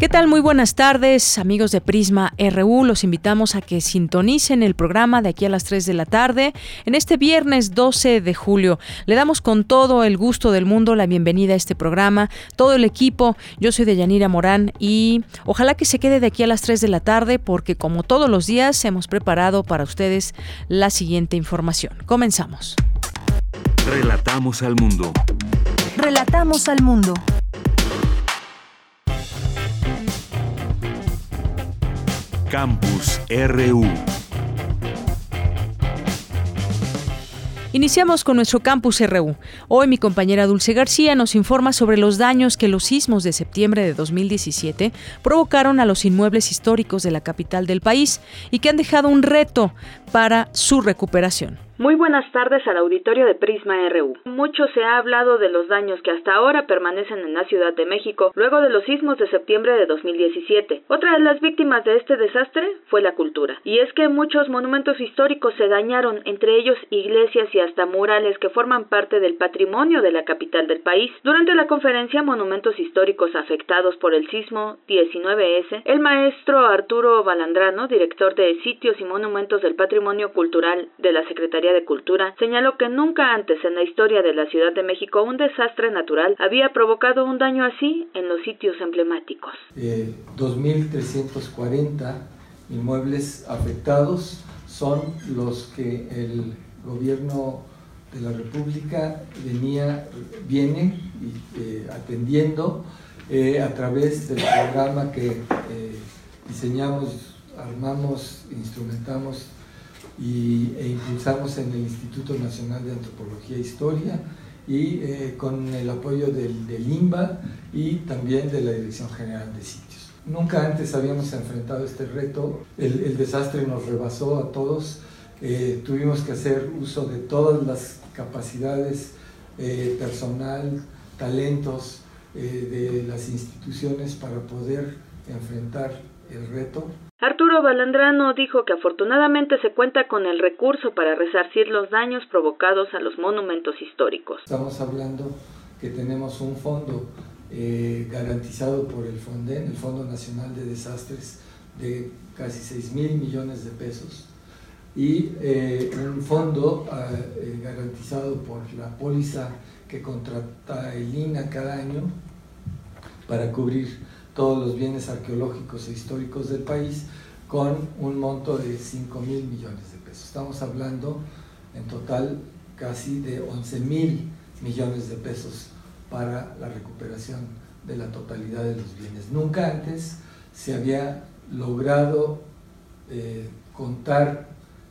¿Qué tal? Muy buenas tardes, amigos de Prisma RU. Los invitamos a que sintonicen el programa de aquí a las 3 de la tarde en este viernes 12 de julio. Le damos con todo el gusto del mundo la bienvenida a este programa, todo el equipo. Yo soy Deyanira Morán y ojalá que se quede de aquí a las 3 de la tarde porque como todos los días hemos preparado para ustedes la siguiente información. Comenzamos. Relatamos al mundo. Relatamos al mundo. Campus RU. Iniciamos con nuestro campus RU. Hoy mi compañera Dulce García nos informa sobre los daños que los sismos de septiembre de 2017 provocaron a los inmuebles históricos de la capital del país y que han dejado un reto para su recuperación. Muy buenas tardes al auditorio de Prisma RU. Mucho se ha hablado de los daños que hasta ahora permanecen en la Ciudad de México luego de los sismos de septiembre de 2017. Otra de las víctimas de este desastre fue la cultura. Y es que muchos monumentos históricos se dañaron, entre ellos iglesias y hasta murales que forman parte del patrimonio de la capital del país. Durante la conferencia Monumentos Históricos afectados por el sismo 19S, el maestro Arturo Balandrano, director de Sitios y Monumentos del Patrimonio Cultural de la Secretaría de Cultura, señaló que nunca antes en la historia de la Ciudad de México un desastre natural había provocado un daño así en los sitios emblemáticos. Eh, 2.340 inmuebles afectados son los que el gobierno de la República venía, viene eh, atendiendo eh, a través del programa que eh, diseñamos, armamos, instrumentamos e impulsamos en el Instituto Nacional de Antropología e Historia y eh, con el apoyo del, del, INBA y también de la Dirección General de Sitios. Nunca antes habíamos enfrentado este reto, el, desastre nos rebasó a todos, eh, tuvimos que hacer uso de todas las capacidades eh, personal, talentos de las instituciones para poder enfrentar el reto Arturo Balandrano dijo que afortunadamente se cuenta con el recurso para resarcir los daños provocados a los monumentos históricos. Estamos hablando que tenemos un fondo eh, garantizado por el FONDEN, el Fondo Nacional de Desastres, de casi 6 mil millones de pesos y eh, un fondo eh, garantizado por la póliza que contrata el INA cada año para cubrir todos los bienes arqueológicos e históricos del país con un monto de 5 mil millones de pesos. Estamos hablando en total casi de 11 mil millones de pesos para la recuperación de la totalidad de los bienes. Nunca antes se había logrado eh, contar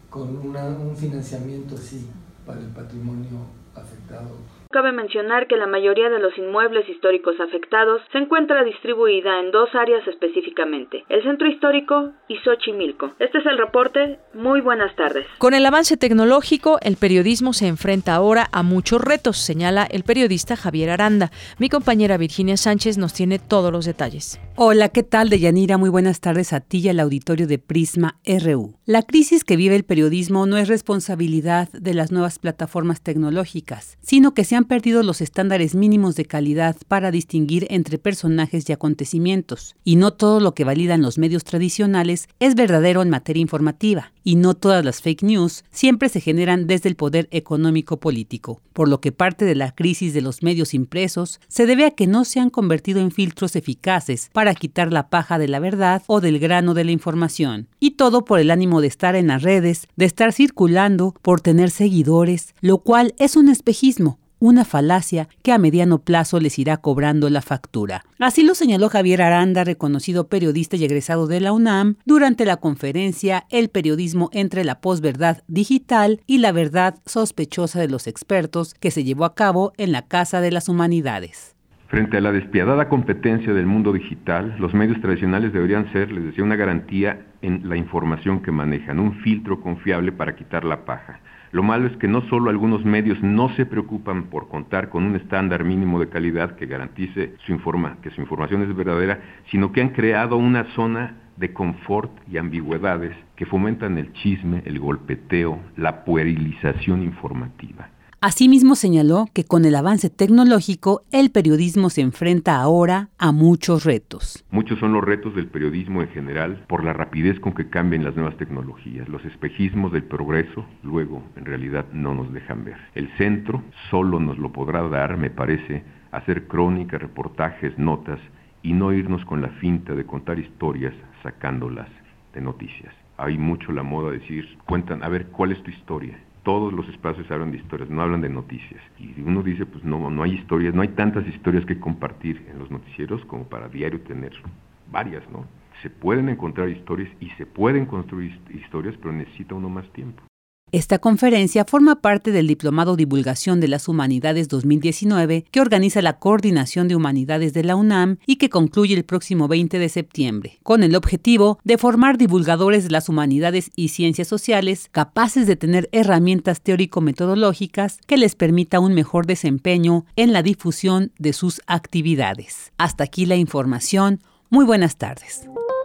con un financiamiento así para el patrimonio afectado Cabe mencionar que la mayoría de los inmuebles históricos afectados se encuentra distribuida en dos áreas específicamente, el centro histórico y Xochimilco. Este es el reporte. Muy buenas tardes. Con el avance tecnológico, el periodismo se enfrenta ahora a muchos retos, señala el periodista Javier Aranda. Mi compañera Virginia Sánchez nos tiene todos los detalles. Hola, ¿qué tal, Deyanira? Muy buenas tardes a ti y al auditorio de Prisma RU. La crisis que vive el periodismo no es responsabilidad de las nuevas plataformas tecnológicas, sino que se han perdido los estándares mínimos de calidad para distinguir entre personajes y acontecimientos, y no todo lo que validan los medios tradicionales es verdadero en materia informativa, y no todas las fake news siempre se generan desde el poder económico político, por lo que parte de la crisis de los medios impresos se debe a que no se han convertido en filtros eficaces para quitar la paja de la verdad o del grano de la información, y todo por el ánimo de estar en las redes, de estar circulando, por tener seguidores, lo cual es un espejismo, una falacia que a mediano plazo les irá cobrando la factura. Así lo señaló Javier Aranda, reconocido periodista y egresado de la UNAM, durante la conferencia El periodismo entre la posverdad digital y la verdad sospechosa de los expertos que se llevó a cabo en la Casa de las Humanidades. Frente a la despiadada competencia del mundo digital, los medios tradicionales deberían ser, les decía, una garantía en la información que manejan, un filtro confiable para quitar la paja. Lo malo es que no solo algunos medios no se preocupan por contar con un estándar mínimo de calidad que garantice su informa, que su información es verdadera, sino que han creado una zona de confort y ambigüedades que fomentan el chisme, el golpeteo, la puerilización informativa. Asimismo señaló que con el avance tecnológico el periodismo se enfrenta ahora a muchos retos. Muchos son los retos del periodismo en general por la rapidez con que cambian las nuevas tecnologías. Los espejismos del progreso luego en realidad no nos dejan ver. El centro solo nos lo podrá dar, me parece, hacer crónicas, reportajes, notas y no irnos con la finta de contar historias sacándolas de noticias. Hay mucho la moda de decir, cuentan, a ver, ¿cuál es tu historia? Todos los espacios hablan de historias, no hablan de noticias. Y uno dice, pues no, no hay historias, no hay tantas historias que compartir en los noticieros como para diario tener varias, ¿no? Se pueden encontrar historias y se pueden construir historias, pero necesita uno más tiempo. Esta conferencia forma parte del Diplomado Divulgación de las Humanidades 2019 que organiza la Coordinación de Humanidades de la UNAM y que concluye el próximo 20 de septiembre, con el objetivo de formar divulgadores de las humanidades y ciencias sociales capaces de tener herramientas teórico-metodológicas que les permita un mejor desempeño en la difusión de sus actividades. Hasta aquí la información. Muy buenas tardes.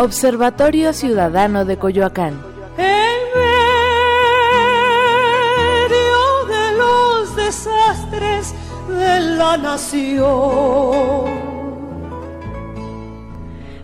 Observatorio Ciudadano de Coyoacán. En medio de los desastres de la nación.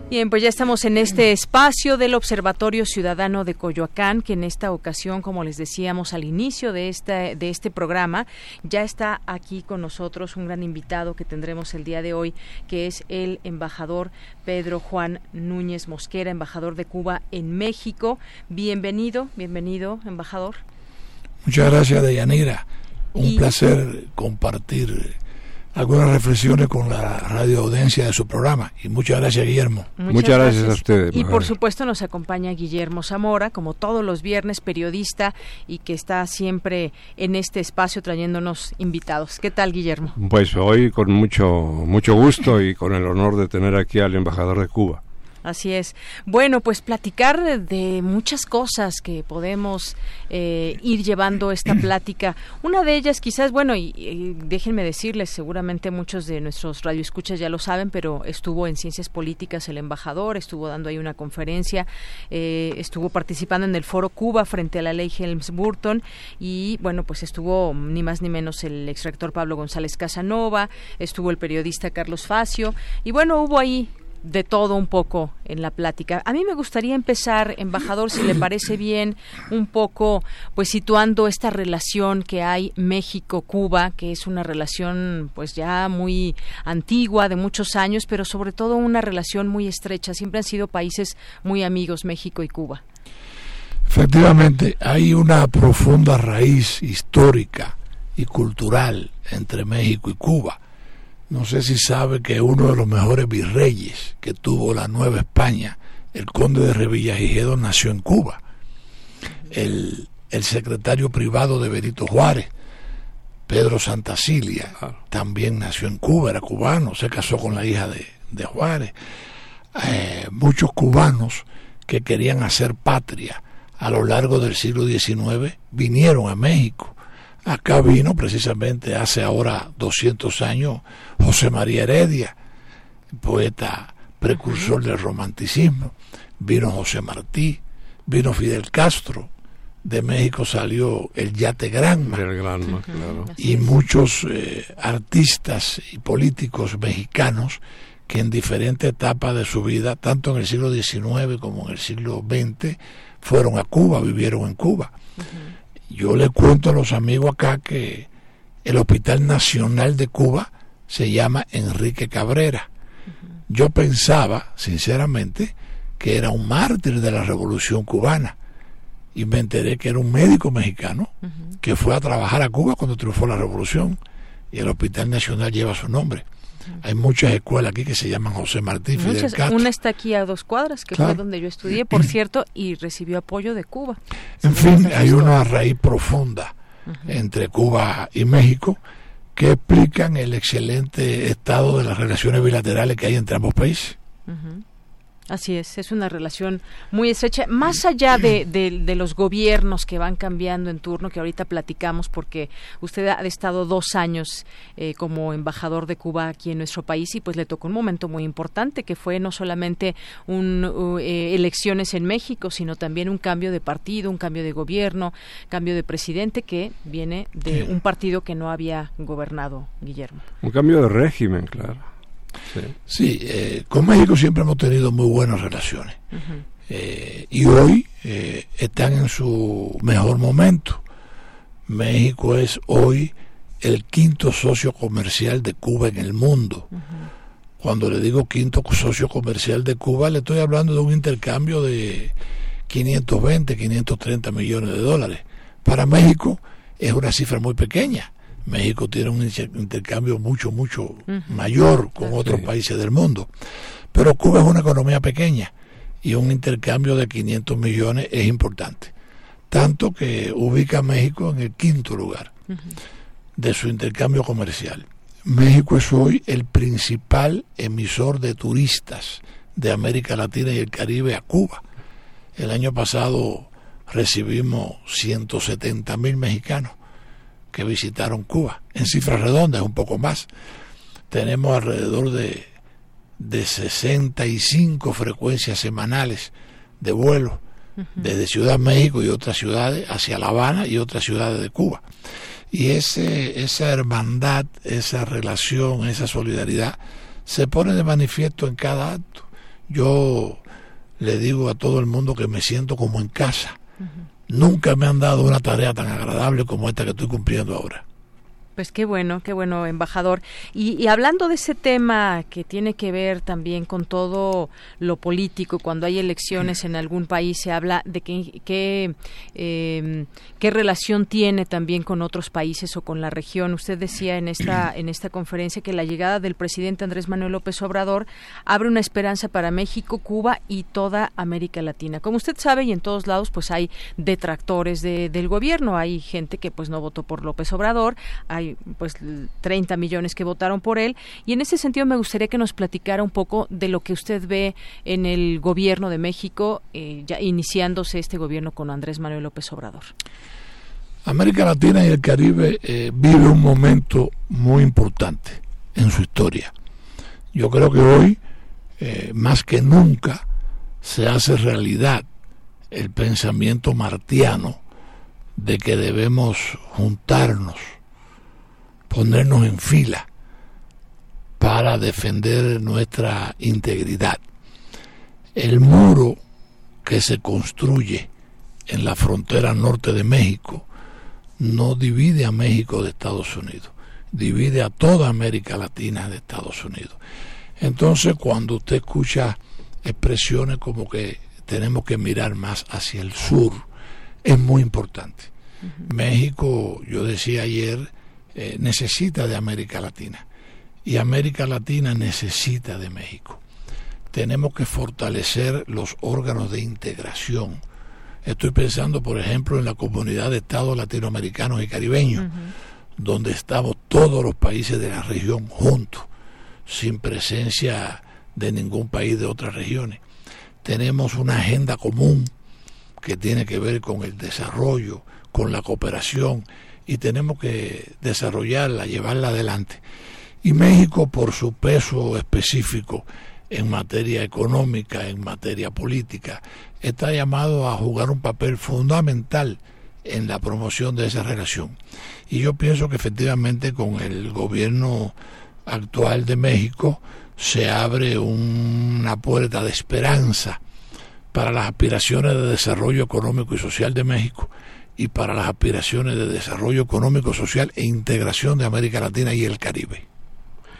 Bien, pues ya estamos en este espacio del Observatorio Ciudadano de Coyoacán, que en esta ocasión, como les decíamos al inicio de este, de este programa, ya está aquí con nosotros un gran invitado que tendremos el día de hoy, que es el embajador Pedro Juan Núñez Mosquera, embajador de Cuba en México. Bienvenido, bienvenido, embajador. Muchas gracias, Deyanira. Un Y- placer compartir algunas reflexiones con la radio audiencia de su programa. Y muchas gracias, Guillermo. Muchas gracias a ustedes, Y por supuesto nos acompaña Guillermo Zamora, como todos los viernes, periodista y que está siempre en este espacio trayéndonos invitados. ¿Qué tal, Guillermo? Pues hoy con mucho, mucho gusto y con el honor de tener aquí al embajador de Cuba. Así es. Bueno, pues platicar de, de muchas cosas que podemos eh, ir llevando esta plática. Una de ellas quizás, bueno, y, y déjenme decirles, seguramente muchos de nuestros radioescuchas ya lo saben, pero estuvo en Ciencias Políticas el embajador, estuvo dando ahí una conferencia, eh, estuvo participando en el Foro Cuba frente a la ley Helms-Burton y, bueno, pues estuvo ni más ni menos el exrector Pablo González Casanova, estuvo el periodista Carlos Facio y, bueno, hubo ahí de todo un poco en la plática. A mí me gustaría empezar, embajador, si le parece bien, un poco, pues situando esta relación que hay México-Cuba, que es una relación, pues ya muy antigua, de muchos años, pero sobre todo una relación muy estrecha. Siempre han sido países muy amigos, México y Cuba. Efectivamente, hay una profunda raíz histórica y cultural entre México y Cuba. No sé si sabe que uno de los mejores virreyes que tuvo la Nueva España, el conde de Revillagigedo, nació en Cuba. El, el secretario privado de Benito Juárez, Pedro Santacilia, también nació en Cuba, era cubano, se casó con la hija de, de Juárez. Eh, muchos cubanos que querían hacer patria a lo largo del siglo XIX vinieron a México. Acá vino precisamente hace ahora 200 años José María Heredia, poeta precursor del romanticismo. Vino José Martí, vino Fidel Castro, de México salió el yate Granma. Y muchos eh, artistas y políticos mexicanos que en diferentes etapas de su vida, tanto en el siglo XIX como en el siglo XX, fueron a Cuba, vivieron en Cuba. Yo le cuento a los amigos acá que el Hospital Nacional de Cuba se llama Enrique Cabrera. Yo pensaba, sinceramente, que era un mártir de la Revolución cubana. Y me enteré que era un médico mexicano que fue a trabajar a Cuba cuando triunfó la Revolución. Y el Hospital Nacional lleva su nombre. Hay muchas escuelas aquí que se llaman José Martí Fidel Una está aquí a dos cuadras, que fue donde yo estudié, por cierto, y recibió apoyo de Cuba. En fin, hay una raíz profunda entre Cuba y México que explican el excelente estado de las relaciones bilaterales que hay entre ambos países. Así es, es una relación muy estrecha, más allá de, de, los gobiernos que van cambiando en turno, que ahorita platicamos, porque usted ha estado dos años eh, como embajador de Cuba aquí en nuestro país y pues le tocó un momento muy importante, que fue no solamente un, eh, elecciones en México, sino también un cambio de partido, un cambio de gobierno, cambio de presidente que viene de un partido que no había gobernado, Guillermo. Un cambio de régimen, claro. Sí, eh, con México siempre hemos tenido muy buenas relaciones. Eh, y hoy eh, están en su mejor momento. México es hoy el quinto socio comercial de Cuba en el mundo. Cuando le digo quinto socio comercial de Cuba, le estoy hablando de un intercambio de 520, 530 millones de dólares. Para México es una cifra muy pequeña. México tiene un intercambio mucho, mucho mayor con otros países del mundo. Pero Cuba es una economía pequeña y un intercambio de 500 millones es importante. Tanto que ubica a México en el quinto lugar de su intercambio comercial. México es hoy el principal emisor de turistas de América Latina y el Caribe a Cuba. El año pasado recibimos 170 mil mexicanos que visitaron Cuba. En cifras redondas, un poco más. Tenemos alrededor de, de 65 frecuencias semanales de vuelo desde Ciudad México y otras ciudades hacia La Habana y otras ciudades de Cuba. Y ese, esa hermandad, esa relación, esa solidaridad se pone de manifiesto en cada acto. Yo le digo a todo el mundo que me siento como en casa. Nunca me han dado una tarea tan agradable como esta que estoy cumpliendo ahora. Pues qué bueno, qué bueno, embajador. Y, hablando de ese tema que tiene que ver también con todo lo político, cuando hay elecciones en algún país se habla de qué em, qué relación tiene también con otros países o con la región. Usted decía en esta en esta conferencia que la llegada del presidente Andrés Manuel López Obrador abre una esperanza para México, Cuba y toda América Latina. Como usted sabe y en todos lados pues hay detractores del gobierno, hay gente que pues no votó por López Obrador, hay pues 30 millones que votaron por él y en ese sentido me gustaría que nos platicara un poco de lo que usted ve en el gobierno de México eh, ya iniciándose este gobierno con Andrés Manuel López Obrador. América Latina y el Caribe eh, vive un momento muy importante en su historia. Yo creo que hoy, eh, más que nunca, se hace realidad el pensamiento martiano de que debemos juntarnos ponernos en fila para defender nuestra integridad. El muro que se construye en la frontera norte de México no divide a México de Estados Unidos, divide a toda América Latina de Estados Unidos. Entonces, cuando usted escucha expresiones como que tenemos que mirar más hacia el sur, es muy importante. México, yo decía ayer, eh, necesita de América Latina y América Latina necesita de México. Tenemos que fortalecer los órganos de integración. Estoy pensando, por ejemplo, en la comunidad de estados latinoamericanos y caribeños, donde estamos todos los países de la región juntos, sin presencia de ningún país de otras regiones. Tenemos una agenda común que tiene que ver con el desarrollo, con la cooperación y tenemos que desarrollarla, llevarla adelante. Y México, por su peso específico en materia económica, en materia política, está llamado a jugar un papel fundamental en la promoción de esa relación. Y yo pienso que efectivamente con el gobierno actual de México se abre una puerta de esperanza para las aspiraciones de desarrollo económico y social de México y para las aspiraciones de desarrollo económico, social e integración de América Latina y el Caribe.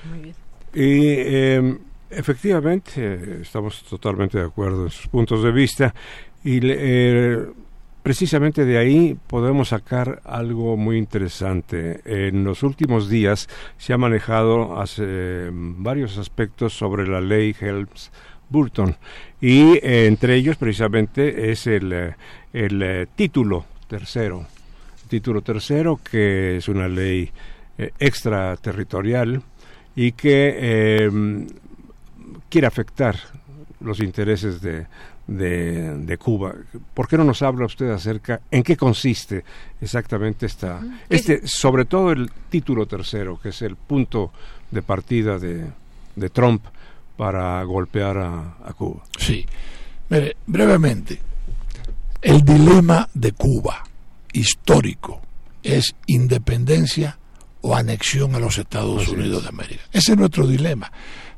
Muy bien. Y em, efectivamente estamos totalmente de acuerdo en sus puntos de vista y eh, precisamente de ahí podemos sacar algo muy interesante. En los últimos días se ha manejado hace, varios aspectos sobre la ley Helms Burton y eh, entre ellos precisamente es el, eh, el eh, título tercero. Título tercero que es una ley extraterritorial y que quiere afectar los intereses de, de, Cuba. ¿Por qué no nos habla usted acerca en qué consiste exactamente esta, este, sobre todo el título tercero, que es el punto de partida de, de Trump para golpear a, Cuba? Sí, mire, brevemente, el dilema de Cuba histórico es independencia o anexión a los Estados Unidos de América. Ese es nuestro dilema.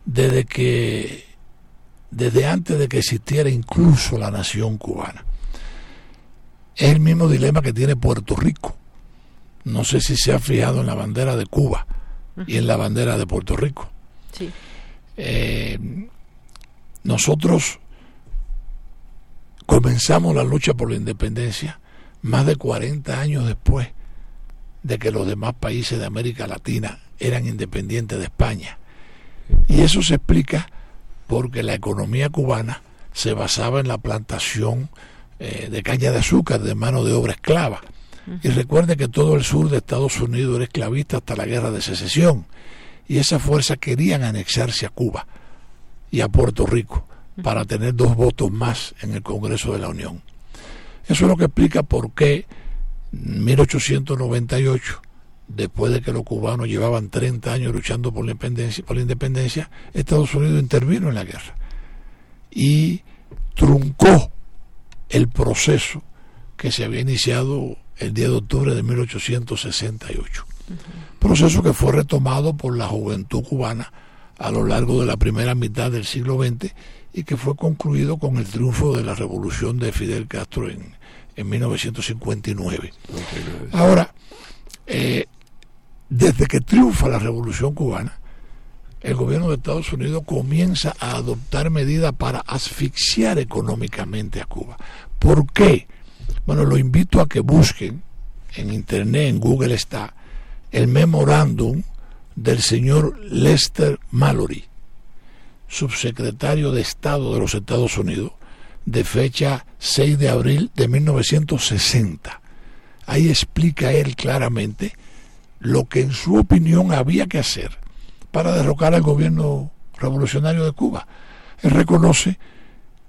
Desde que desde antes de que existiera incluso la nación cubana. Es el mismo dilema que tiene Puerto Rico. No sé si se ha fijado en la bandera de Cuba y en la bandera de Puerto Rico. Eh, nosotros comenzamos la lucha por la independencia más de 40 años después de que los demás países de América Latina eran independientes de España. Y eso se explica porque la economía cubana se basaba en la plantación eh, de caña de azúcar de mano de obra esclava. Y recuerde que todo el sur de Estados Unidos era esclavista hasta la guerra de secesión. Y esas fuerzas querían anexarse a Cuba y a Puerto Rico para tener dos votos más en el Congreso de la Unión. Eso es lo que explica por qué en 1898 después de que los cubanos llevaban 30 años luchando por la independencia, por la independencia Estados Unidos intervino en la guerra y truncó el proceso que se había iniciado el 10 de octubre de 1868. Proceso que fue retomado por la juventud cubana a lo largo de la primera mitad del siglo XX y que fue concluido con el triunfo de la revolución de Fidel Castro en, en 1959. Ahora, eh, desde que triunfa la revolución cubana, el gobierno de Estados Unidos comienza a adoptar medidas para asfixiar económicamente a Cuba. ¿Por qué? Bueno, lo invito a que busquen en internet, en Google está, el memorándum del señor Lester Mallory, subsecretario de Estado de los Estados Unidos, de fecha 6 de abril de 1960. Ahí explica él claramente lo que en su opinión había que hacer para derrocar al gobierno revolucionario de Cuba. Él reconoce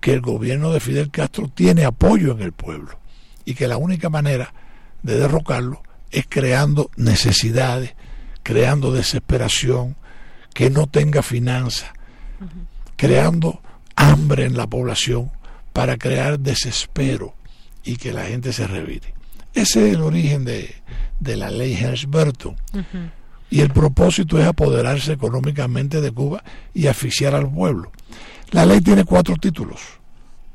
que el gobierno de Fidel Castro tiene apoyo en el pueblo y que la única manera de derrocarlo es creando necesidades, creando desesperación, que no tenga finanzas, creando hambre en la población para crear desespero y que la gente se revire. Ese es el origen de, de la ley Helms-Burton. Y el propósito es apoderarse económicamente de Cuba y asfixiar al pueblo. La ley tiene cuatro títulos,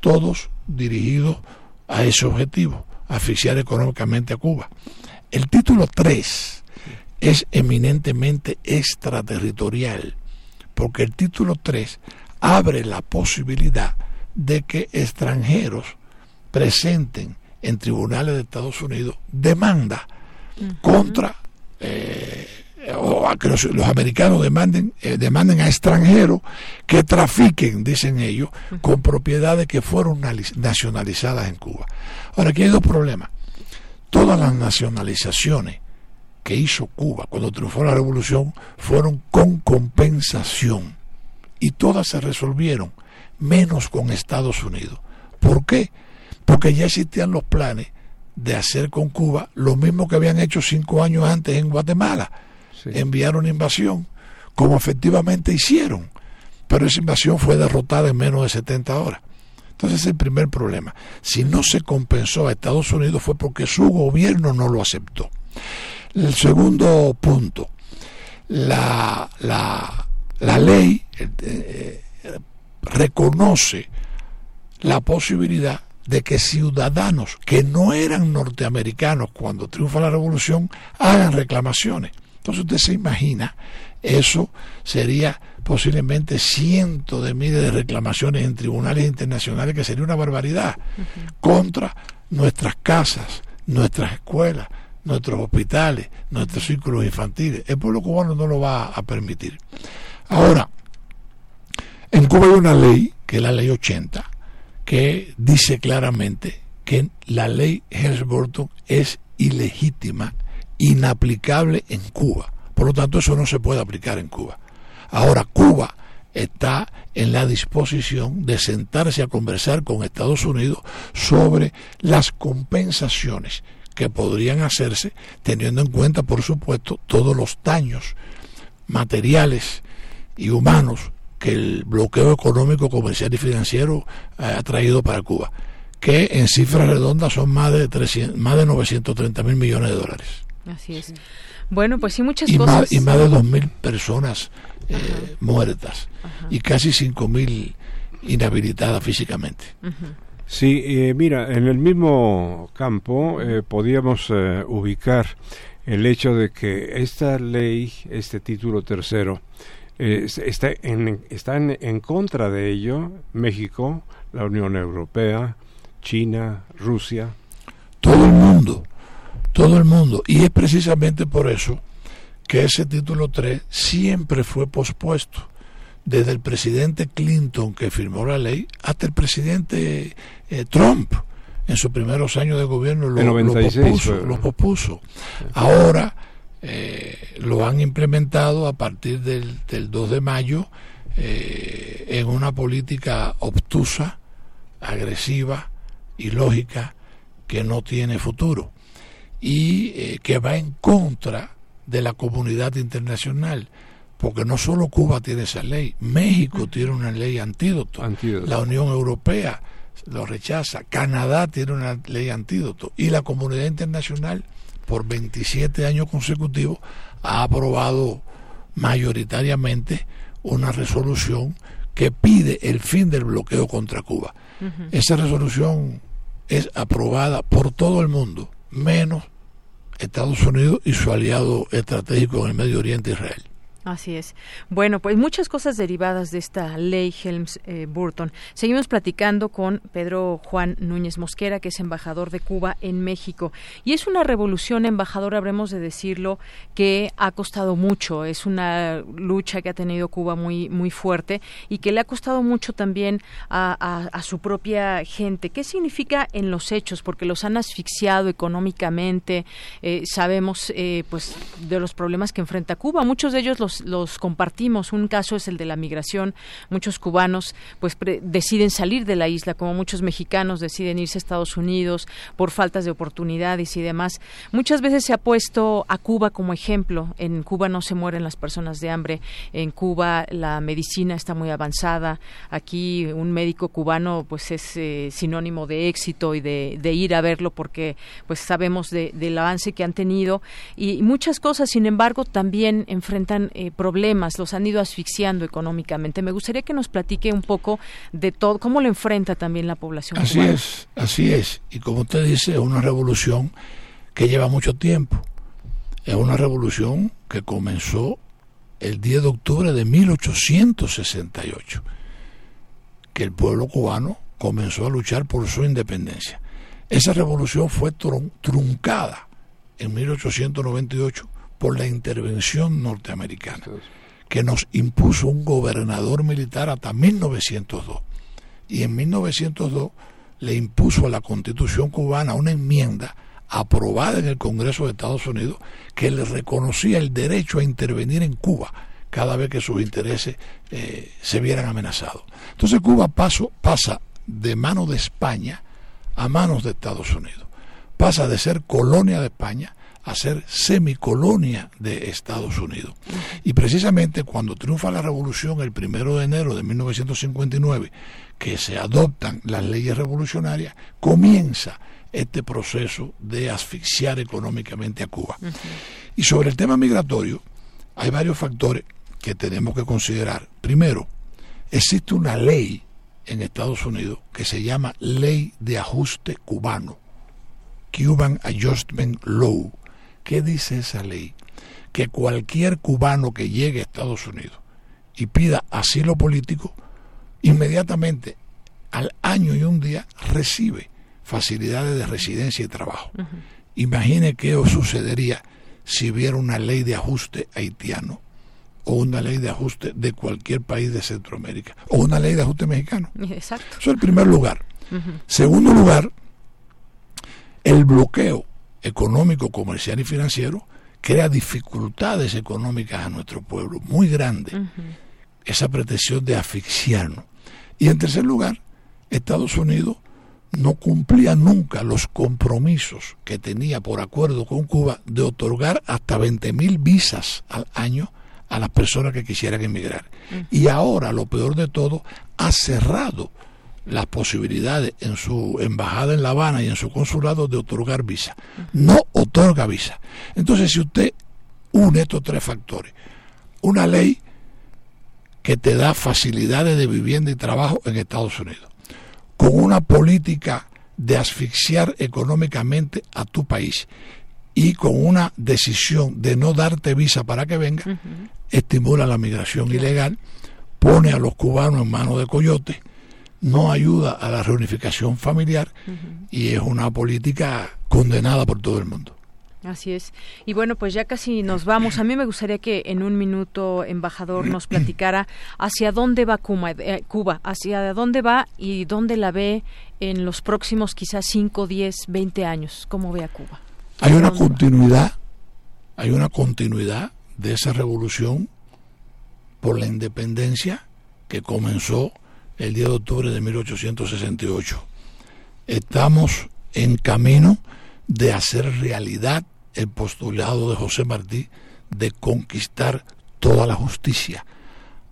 todos dirigidos a ese objetivo, asfixiar económicamente a Cuba. El título 3 es eminentemente extraterritorial, porque el título 3 abre la posibilidad de que extranjeros presenten en tribunales de Estados Unidos demanda contra eh, o a que los, americanos demanden, eh, demanden a extranjeros que trafiquen, dicen ellos, con propiedades que fueron nacionalizadas en Cuba. Ahora, aquí hay dos problemas. Todas las nacionalizaciones que hizo Cuba cuando triunfó la revolución fueron con compensación y todas se resolvieron, menos con Estados Unidos. ¿Por qué? Porque ya existían los planes de hacer con Cuba lo mismo que habían hecho cinco años antes en Guatemala. Enviaron invasión, como efectivamente hicieron. Pero esa invasión fue derrotada en menos de 70 horas. Entonces el primer problema. Si no se compensó a Estados Unidos fue porque su gobierno no lo aceptó. El segundo punto, la, la, la ley eh, eh, reconoce la posibilidad de que ciudadanos que no eran norteamericanos cuando triunfa la revolución hagan reclamaciones. Entonces usted se imagina, eso sería posiblemente cientos de miles de reclamaciones en tribunales internacionales, que sería una barbaridad, contra nuestras casas, nuestras escuelas, nuestros hospitales, nuestros círculos infantiles. El pueblo cubano no lo va a permitir. Ahora, en Cuba hay una ley, que es la ley 80, que dice claramente que la ley Helms-Burton es ilegítima, inaplicable en Cuba. Por lo tanto, eso no se puede aplicar en Cuba. Ahora, Cuba está en la disposición de sentarse a conversar con Estados Unidos sobre las compensaciones que podrían hacerse, teniendo en cuenta, por supuesto, todos los daños materiales y humanos que el bloqueo económico, comercial y financiero eh, ha traído para Cuba, que en cifras redondas son más de 300, más de 930 mil millones de dólares. Así es. Bueno, pues sí, muchas y cosas. Más, y más de 2.000 personas eh, muertas y casi 5.000 inhabilitadas físicamente. Sí, eh, mira, en el mismo campo eh, podíamos eh, ubicar el hecho de que esta ley, este título tercero, eh, está, en, está en, en, contra de ello México, la Unión Europea, China, Rusia. Todo el mundo, todo el mundo. Y es precisamente por eso que ese título 3 siempre fue pospuesto. Desde el presidente Clinton que firmó la ley hasta el presidente eh, Trump en sus primeros años de gobierno lo, 96, lo pospuso. Fue... Lo pospuso. Ahora eh, lo han implementado a partir del, del 2 de mayo eh, en una política obtusa, agresiva, ilógica, que no tiene futuro y eh, que va en contra de la comunidad internacional. Porque no solo Cuba tiene esa ley, México tiene una ley antídoto, antídoto. la Unión Europea lo rechaza, Canadá tiene una ley antídoto y la comunidad internacional por 27 años consecutivos ha aprobado mayoritariamente una resolución que pide el fin del bloqueo contra Cuba. Uh -huh. Esa resolución es aprobada por todo el mundo, menos Estados Unidos y su aliado estratégico en el Medio Oriente, Israel. Así es. Bueno, pues muchas cosas derivadas de esta ley Helms-Burton. Eh, Seguimos platicando con Pedro Juan Núñez Mosquera, que es embajador de Cuba en México. Y es una revolución, embajador, habremos de decirlo, que ha costado mucho. Es una lucha que ha tenido Cuba muy, muy fuerte y que le ha costado mucho también a, a, su propia gente. ¿Qué significa en los hechos? Porque los han asfixiado económicamente. Eh, sabemos, eh, pues, de los problemas que enfrenta Cuba. Muchos de ellos los los compartimos. Un caso es el de la migración. Muchos cubanos pues deciden salir de la isla, como muchos mexicanos deciden irse a Estados Unidos por faltas de oportunidades y demás. Muchas veces se ha puesto a Cuba como ejemplo. En Cuba no se mueren las personas de hambre. En Cuba la medicina está muy avanzada. Aquí un médico cubano pues es eh, sinónimo de éxito y de, ir a verlo porque pues sabemos de, del avance que han tenido y, y muchas cosas. Sin embargo, también enfrentan eh, problemas, los han ido asfixiando económicamente. Me gustaría que nos platique un poco de todo, cómo lo enfrenta también la población. Así cubana. es, así es. Y como usted dice, es una revolución que lleva mucho tiempo. Es una revolución que comenzó el 10 de octubre de 1868, que el pueblo cubano comenzó a luchar por su independencia. Esa revolución fue truncada en 1898 por la intervención norteamericana, que nos impuso un gobernador militar hasta 1902. Y en 1902 le impuso a la constitución cubana una enmienda aprobada en el Congreso de Estados Unidos que le reconocía el derecho a intervenir en Cuba cada vez que sus intereses eh, se vieran amenazados. Entonces Cuba paso, pasa de manos de España a manos de Estados Unidos. Pasa de ser colonia de España a ser semicolonia de Estados Unidos. Y precisamente cuando triunfa la revolución el primero de enero de 1959, que se adoptan las leyes revolucionarias, comienza este proceso de asfixiar económicamente a Cuba. Y sobre el tema migratorio, hay varios factores que tenemos que considerar. Primero, existe una ley en Estados Unidos que se llama Ley de Ajuste Cubano, Cuban Adjustment Law. ¿Qué dice esa ley? Que cualquier cubano que llegue a Estados Unidos y pida asilo político, inmediatamente al año y un día recibe facilidades de residencia y trabajo. Imagine qué sucedería si hubiera una ley de ajuste haitiano o una ley de ajuste de cualquier país de Centroamérica o una ley de ajuste mexicano. Exacto. Eso es el primer lugar. Segundo lugar, el bloqueo económico, comercial y financiero crea dificultades económicas a nuestro pueblo muy grandes. Esa pretensión de asfixiarnos. Y en tercer lugar, Estados Unidos no cumplía nunca los compromisos que tenía por acuerdo con Cuba de otorgar hasta 20 mil visas al año a las personas que quisieran emigrar. Y ahora, lo peor de todo, ha cerrado las posibilidades en su embajada en La Habana y en su consulado de otorgar visa. No otorga visa. Entonces, si usted une estos tres factores, una ley que te da facilidades de vivienda y trabajo en Estados Unidos, con una política de asfixiar económicamente a tu país y con una decisión de no darte visa para que venga, estimula la migración ilegal, pone a los cubanos en manos de coyotes, no ayuda a la reunificación familiar y es una política condenada por todo el mundo. Así es. Y bueno, pues ya casi nos vamos. A mí me gustaría que en un minuto, embajador, nos platicara hacia dónde va Cuba, eh, Cuba, hacia dónde va y dónde la ve en los próximos quizás 5, 10, 20 años. ¿Cómo ve a Cuba? Hay una continuidad, hay una continuidad de esa revolución por la independencia que comenzó el 10 de octubre de 1868. Estamos en camino de hacer realidad el postulado de José Martí de conquistar toda la justicia.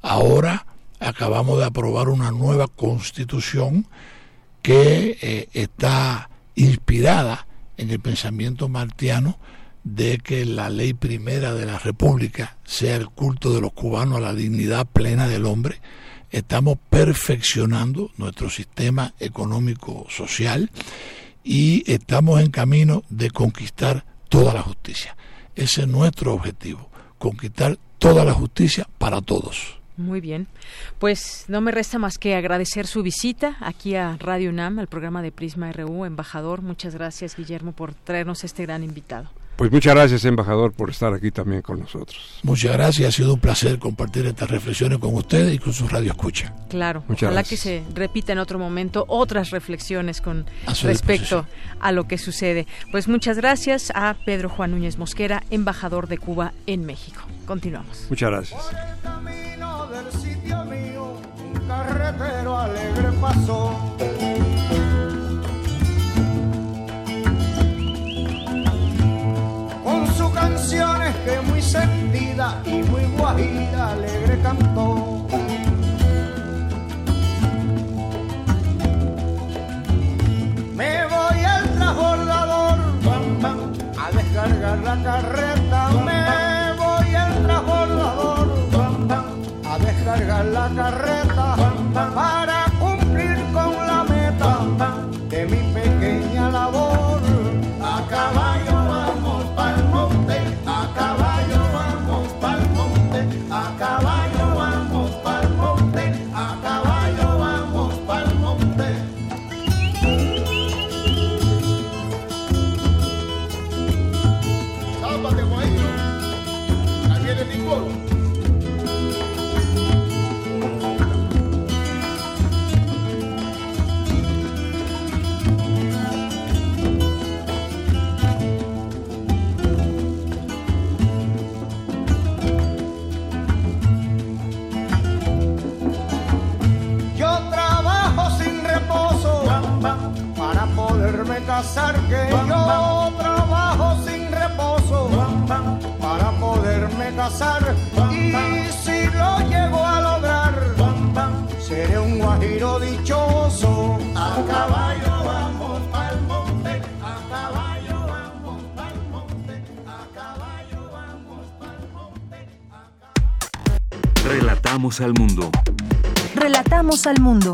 Ahora acabamos de aprobar una nueva constitución que eh, está inspirada en el pensamiento martiano de que la ley primera de la República sea el culto de los cubanos a la dignidad plena del hombre. Estamos perfeccionando nuestro sistema económico social y estamos en camino de conquistar toda la justicia. Ese es nuestro objetivo, conquistar toda la justicia para todos. Muy bien. Pues no me resta más que agradecer su visita aquí a Radio UNAM, al programa de Prisma RU. Embajador, muchas gracias, Guillermo, por traernos este gran invitado. Pues muchas gracias, embajador, por estar aquí también con nosotros. Muchas gracias, ha sido un placer compartir estas reflexiones con ustedes y con su radio escucha. Claro, ojalá que se repita en otro momento otras reflexiones con respecto a lo que sucede. Pues muchas gracias a Pedro Juan Núñez Mosquera, embajador de Cuba en México. Continuamos. Muchas gracias. carretero alegre pasó que muy sentida y muy guajira alegre cantó. Me voy al transbordador a descargar la carreta. Me voy al transbordador a descargar la carreta Relatamos al mundo. Relatamos al mundo.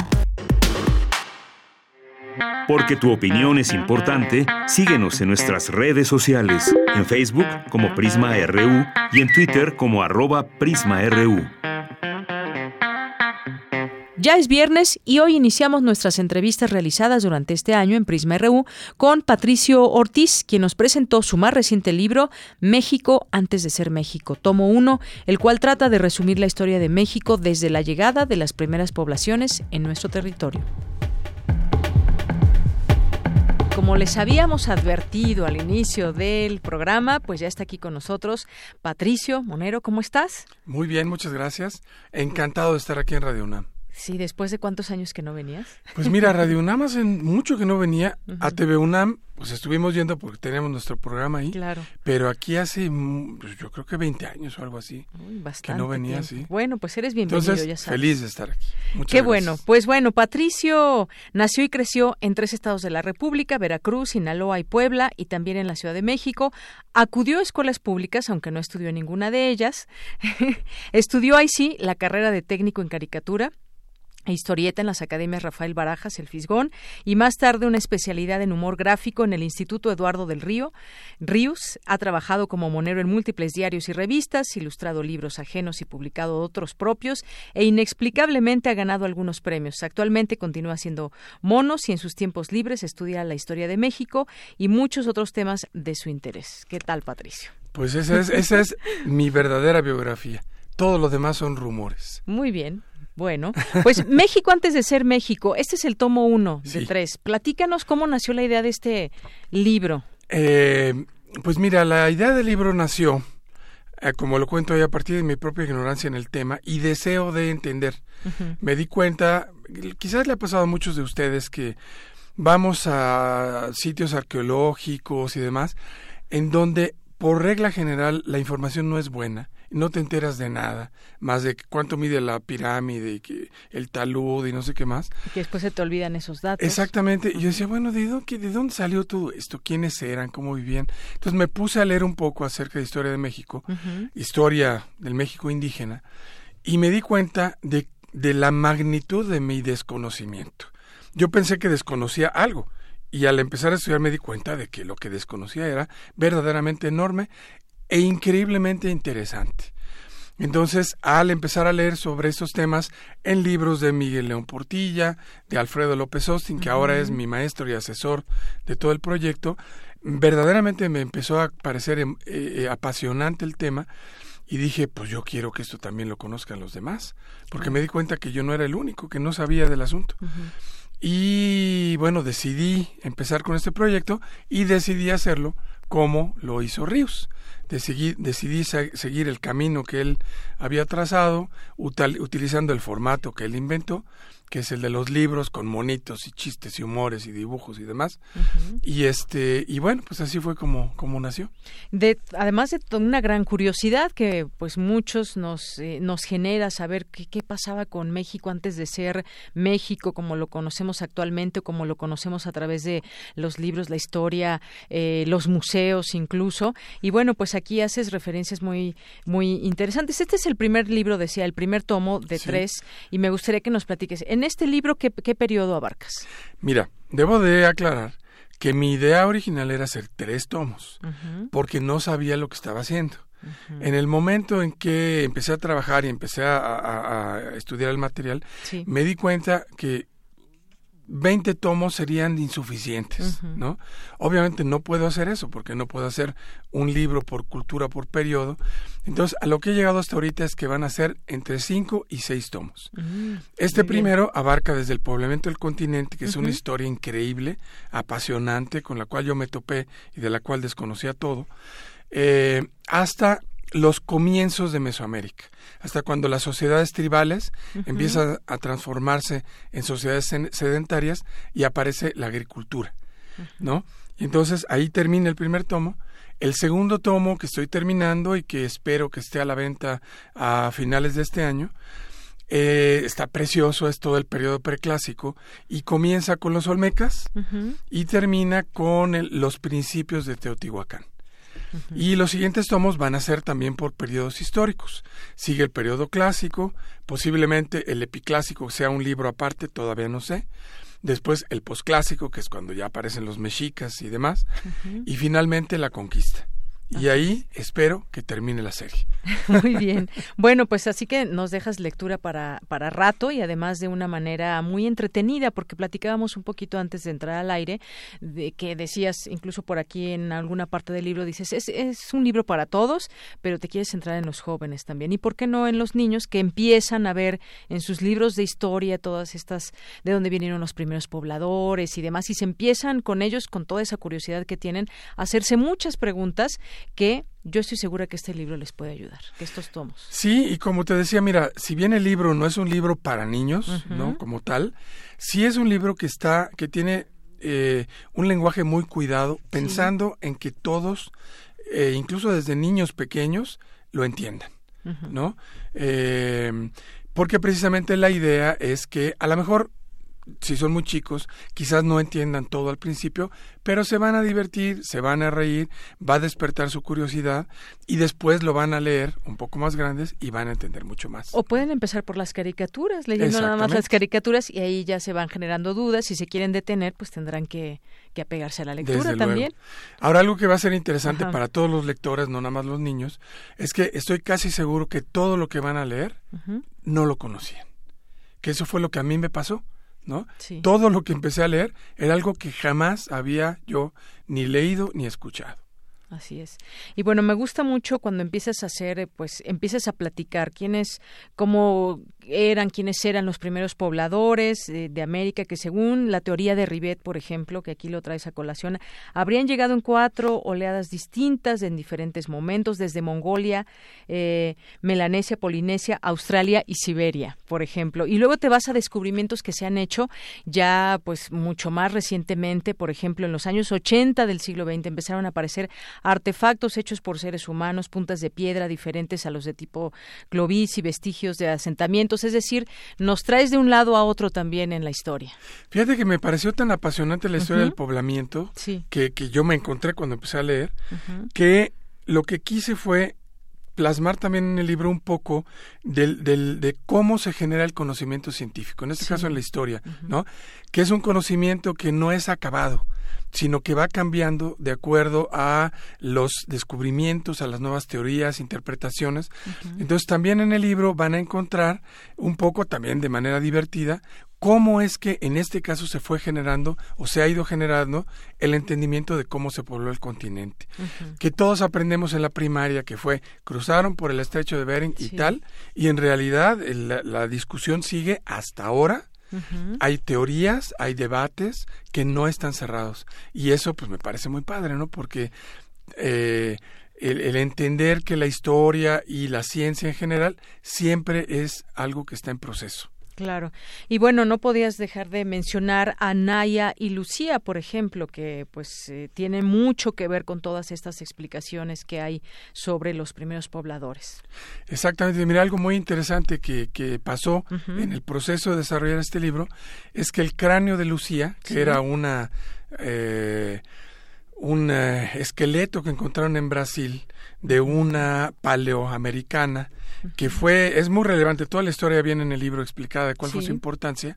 Porque tu opinión es importante, síguenos en nuestras redes sociales, en Facebook como Prisma RU y en Twitter como arroba PrismaRU. Ya es viernes y hoy iniciamos nuestras entrevistas realizadas durante este año en Prisma RU con Patricio Ortiz, quien nos presentó su más reciente libro, México antes de ser México, tomo 1, el cual trata de resumir la historia de México desde la llegada de las primeras poblaciones en nuestro territorio. Como les habíamos advertido al inicio del programa, pues ya está aquí con nosotros Patricio Monero, ¿cómo estás? Muy bien, muchas gracias. Encantado de estar aquí en Radio UNAM. Sí, después de cuántos años que no venías. Pues mira, Radio UNAM hace mucho que no venía. A TV UNAM pues estuvimos yendo porque teníamos nuestro programa ahí. Claro. Pero aquí hace, pues, yo creo que 20 años o algo así. bastante que no venía así. Bueno, pues eres bienvenido, Entonces, ya sabes. feliz de estar aquí. Muchas Qué gracias. bueno. Pues bueno, Patricio nació y creció en tres estados de la República, Veracruz, Sinaloa y Puebla, y también en la Ciudad de México. Acudió a escuelas públicas, aunque no estudió en ninguna de ellas. estudió ahí sí la carrera de técnico en caricatura e historieta en las academias Rafael Barajas, el Fisgón, y más tarde una especialidad en humor gráfico en el Instituto Eduardo del Río. Ríos ha trabajado como monero en múltiples diarios y revistas, ilustrado libros ajenos y publicado otros propios, e inexplicablemente ha ganado algunos premios. Actualmente continúa haciendo monos y en sus tiempos libres estudia la historia de México y muchos otros temas de su interés. ¿Qué tal, Patricio? Pues esa es, esa es mi verdadera biografía. Todo lo demás son rumores. Muy bien. Bueno, pues México antes de ser México, este es el tomo uno de Sí. tres. Platícanos cómo nació la idea de este libro. Eh, pues mira, la idea del libro nació, eh, como lo cuento hoy, a partir de mi propia ignorancia en el tema y deseo de entender. Me di cuenta, quizás le ha pasado a muchos de ustedes que vamos a sitios arqueológicos y demás, en donde por regla general la información no es buena, no te enteras de nada, más de cuánto mide la pirámide y que el talud y no sé qué más. Y que después se te olvidan esos datos. Exactamente. Y yo decía, bueno, ¿de dónde, ¿de dónde salió todo esto? ¿Quiénes eran? ¿Cómo vivían? Entonces me puse a leer un poco acerca de historia de México, historia del México indígena, y me di cuenta de, de la magnitud de mi desconocimiento. Yo pensé que desconocía algo, y al empezar a estudiar me di cuenta de que lo que desconocía era verdaderamente enorme e increíblemente interesante. Entonces, al empezar a leer sobre estos temas en libros de Miguel León Portilla, de Alfredo López Austin, que ahora es mi maestro y asesor de todo el proyecto, verdaderamente me empezó a parecer em, eh, eh, apasionante el tema y dije, pues yo quiero que esto también lo conozcan los demás, porque me di cuenta que yo no era el único que no sabía del asunto. Y bueno, decidí empezar con este proyecto y decidí hacerlo como lo hizo Ríos. Decidí, decidí se- seguir el camino que él había trazado, utilizando el formato que él inventó, que es el de los libros con monitos y chistes y humores y dibujos y demás. Y este y bueno, pues así fue como, como nació. De, además de una gran curiosidad que pues muchos nos, eh, nos genera saber qué, qué pasaba con México antes de ser México como lo conocemos actualmente o como lo conocemos a través de los libros, la historia, eh, los museos incluso. Y bueno, pues aquí haces referencias muy, muy interesantes. Este es el primer libro, decía, el primer tomo de Sí. tres y me gustaría que nos platiques. En este libro, ¿qué, qué periodo abarcas? Mira, debo de aclarar que mi idea original era hacer tres tomos, porque no sabía lo que estaba haciendo. En el momento en que empecé a trabajar y empecé a, a- a estudiar el material, Sí. me di cuenta que 20 tomos serían insuficientes. ¿no? Obviamente no puedo hacer eso porque no puedo hacer un libro por cultura por periodo. Entonces, a lo que he llegado hasta ahorita es que van a ser entre 5 y 6 tomos. Mm, Este muy bien. primero abarca desde el poblamiento del continente, que es una historia increíble, apasionante, con la cual yo me topé y de la cual desconocía todo, eh, hasta los comienzos de Mesoamérica, hasta cuando las sociedades tribales empiezan a transformarse en sociedades sedentarias y aparece la agricultura, ¿no? Y entonces ahí termina el primer tomo. El segundo tomo que estoy terminando y que espero que esté a la venta a finales de este año Eh, está precioso, es todo el periodo preclásico y comienza con los Olmecas y termina con el- los principios de Teotihuacán. Y los siguientes tomos van a ser también por periodos históricos. Sigue el periodo clásico, posiblemente el epiclásico sea un libro aparte, todavía no sé. Después el posclásico, que es cuando ya aparecen los mexicas y demás. Y finalmente la conquista. Y ahí espero que termine la serie. Muy bien. Bueno, pues así que nos dejas lectura para, para rato y además de una manera muy entretenida, porque platicábamos un poquito antes de entrar al aire, de que decías, incluso por aquí en alguna parte del libro, dices, es, es un libro para todos, pero te quieres centrar en los jóvenes también. ¿Y por qué no en los niños que empiezan a ver en sus libros de historia todas estas, de dónde vinieron los primeros pobladores y demás, y se empiezan con ellos, con toda esa curiosidad que tienen, a hacerse muchas preguntas que yo estoy segura que este libro les puede ayudar, que estos tomos. Sí, y como te decía, mira, si bien el libro no es un libro para niños. ¿no? Como tal, sí es un libro que está, que tiene eh, un lenguaje muy cuidado, pensando en que todos, eh, incluso desde niños pequeños, lo entiendan. ¿no? Eh, porque precisamente la idea es que a lo mejor si son muy chicos, quizás no entiendan todo al principio, pero se van a divertir, se van a reír, va a despertar su curiosidad y después lo van a leer un poco más grandes y van a entender mucho más. O pueden empezar por las caricaturas, leyendo nada más las caricaturas y ahí ya se van generando dudas. Si se quieren detener, pues tendrán que, que apegarse a la lectura Desde también. luego. Ahora, algo que va a ser interesante Ajá. para todos los lectores, no nada más los niños, es que estoy casi seguro que todo lo que van a leer no lo conocían. Que eso fue lo que a mí me pasó, ¿no? Sí. Todo lo que empecé a leer era algo que jamás había yo ni leído ni escuchado. Así es. Y bueno, me gusta mucho cuando empiezas a hacer, eh, pues empiezas a platicar quiénes, cómo eran, quiénes eran los primeros pobladores eh, de América, que según la teoría de Rivet, por ejemplo, que aquí lo traes a colación, habrían llegado en cuatro oleadas distintas en diferentes momentos, desde Mongolia, eh, Melanesia, Polinesia, Australia y Siberia, por ejemplo. Y luego te vas a descubrimientos que se han hecho ya, pues, mucho más recientemente, por ejemplo, en los años 80 del siglo XX empezaron a aparecer artefactos hechos por seres humanos, puntas de piedra diferentes a los de tipo Clovis y vestigios de asentamientos, es decir, nos traes de un lado a otro también en la historia. Fíjate que me pareció tan apasionante la historia del poblamiento Sí. que, que yo me encontré cuando empecé a leer, que lo que quise fue plasmar también en el libro un poco del, del- de cómo se genera el conocimiento científico, en este Sí. caso en la historia, ¿no? Que es un conocimiento que no es acabado, sino que va cambiando de acuerdo a los descubrimientos, a las nuevas teorías, interpretaciones. Entonces también en el libro van a encontrar un poco también de manera divertida cómo es que en este caso se fue generando o se ha ido generando el entendimiento de cómo se pobló el continente. Que todos aprendemos en la primaria que fue cruzaron por el estrecho de Bering y tal, y en realidad la, la discusión sigue hasta ahora. Hay teorías, hay debates que no están cerrados. Y eso pues me parece muy padre, ¿no? Porque eh, el, el entender que la historia y la ciencia en general siempre es algo que está en proceso. Claro. Y bueno, no podías dejar de mencionar a Naya y Lucía, por ejemplo, que pues eh, tienen mucho que ver con todas estas explicaciones que hay sobre los primeros pobladores. Exactamente. Mira, algo muy interesante que, que pasó en el proceso de desarrollar este libro es que el cráneo de Lucía, que Sí. era una eh, un eh, esqueleto que encontraron en Brasil de una paleoamericana que fue es muy relevante toda la historia viene en el libro explicada de cuál fue su importancia.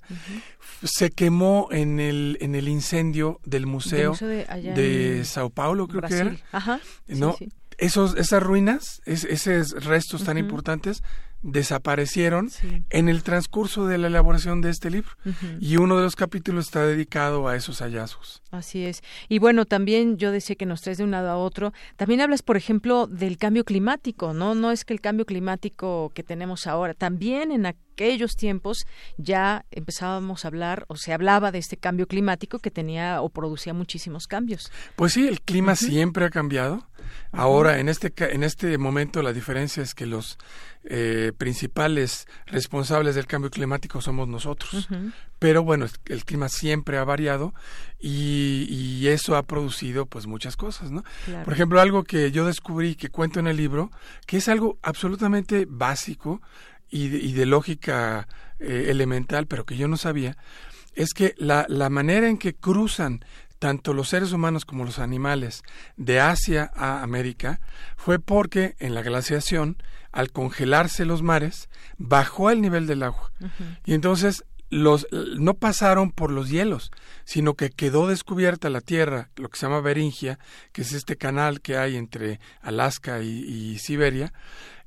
Se quemó en el en el incendio del museo, museo de Sao Paulo creo que era Ajá. no sí. esos esas ruinas es- esos restos tan importantes desaparecieron Sí. en el transcurso de la elaboración de este libro y uno de los capítulos está dedicado a esos hallazgos Así es. Y bueno, también yo decía que nos traes de un lado a otro. También hablas, por ejemplo, del cambio climático, ¿no? No es que el cambio climático que tenemos ahora, también en aquellos tiempos ya empezábamos a hablar o se hablaba de este cambio climático que tenía o producía muchísimos cambios. Pues sí, el clima siempre ha cambiado. Ahora, en este en este momento, la diferencia es que los eh, principales responsables del cambio climático somos nosotros. Pero bueno, el clima siempre ha variado y, y eso ha producido pues muchas cosas, ¿no? Claro. Por ejemplo, algo que yo descubrí que cuento en el libro, que es algo absolutamente básico y de, y de lógica eh, elemental, pero que yo no sabía, es que la, la manera en que cruzan tanto los seres humanos como los animales de Asia a América fue porque en la glaciación, al congelarse los mares, bajó el nivel del agua. Y entonces los no pasaron por los hielos, sino que quedó descubierta la tierra, lo que se llama Beringia, que es este canal que hay entre Alaska y, y Siberia,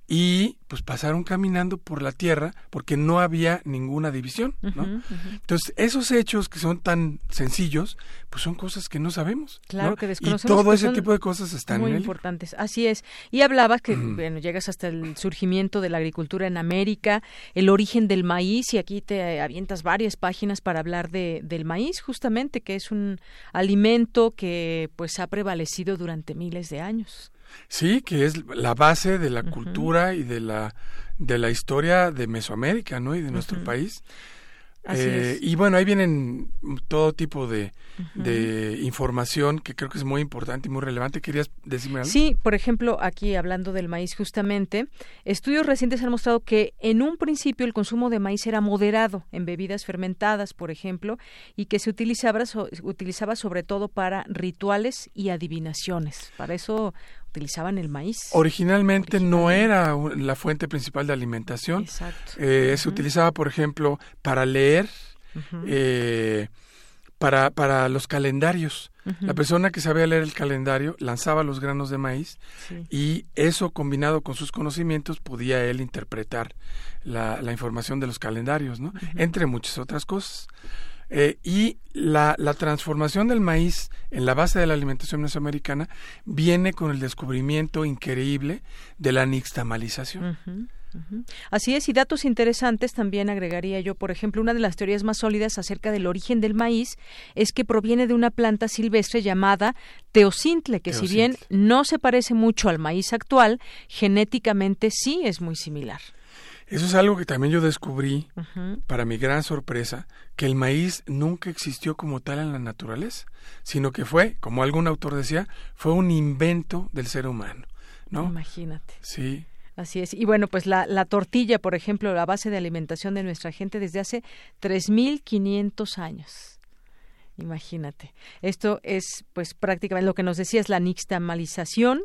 y pues pasaron caminando por la tierra porque no había ninguna división, ¿no? Entonces, esos hechos que son tan sencillos, pues son cosas que no sabemos. Claro ¿no? que Y desconocemos. todo ese tipo de cosas están muy en el libro. importantes. Así es. Y hablabas que bueno, llegas hasta el surgimiento de la agricultura en América, el origen del maíz y aquí te avientas varias páginas para hablar de, del maíz justamente, que es un alimento que pues ha prevalecido durante miles de años. Sí, que es la base de la cultura y de la de la historia de Mesoamérica, ¿no? Y de nuestro país. Así Eh, es. Y bueno, ahí vienen todo tipo de, de información que creo que es muy importante y muy relevante. ¿Querías decirme algo? Sí, por ejemplo, aquí hablando del maíz justamente, estudios recientes han mostrado que en un principio el consumo de maíz era moderado en bebidas fermentadas, por ejemplo, y que se utilizaba, so- utilizaba sobre todo para rituales y adivinaciones. Para eso utilizaban el maíz. Originalmente no era la fuente principal de alimentación. Exacto. Eh, Se utilizaba, por ejemplo, para leer, eh, para, para los calendarios. La persona que sabía leer el calendario lanzaba los granos de maíz Sí. y eso combinado con sus conocimientos podía él interpretar la, la información de los calendarios, ¿no? Entre muchas otras cosas. Eh, y la, la transformación del maíz en la base de la alimentación mesoamericana viene con el descubrimiento increíble de la nixtamalización. Así es, y datos interesantes también agregaría yo, por ejemplo, una de las teorías más sólidas acerca del origen del maíz es que proviene de una planta silvestre llamada teocintle, que si bien no se parece mucho al maíz actual, genéticamente sí es muy similar. Eso es algo que también yo descubrí, para mi gran sorpresa, que el maíz nunca existió como tal en la naturaleza, sino que fue, como algún autor decía, fue un invento del ser humano, ¿no? Imagínate. Sí. Así es. Y bueno, pues la, la tortilla, por ejemplo, la base de alimentación de nuestra gente desde hace 3.500 años. Imagínate. Esto es, pues, prácticamente lo que nos decía es la nixtamalización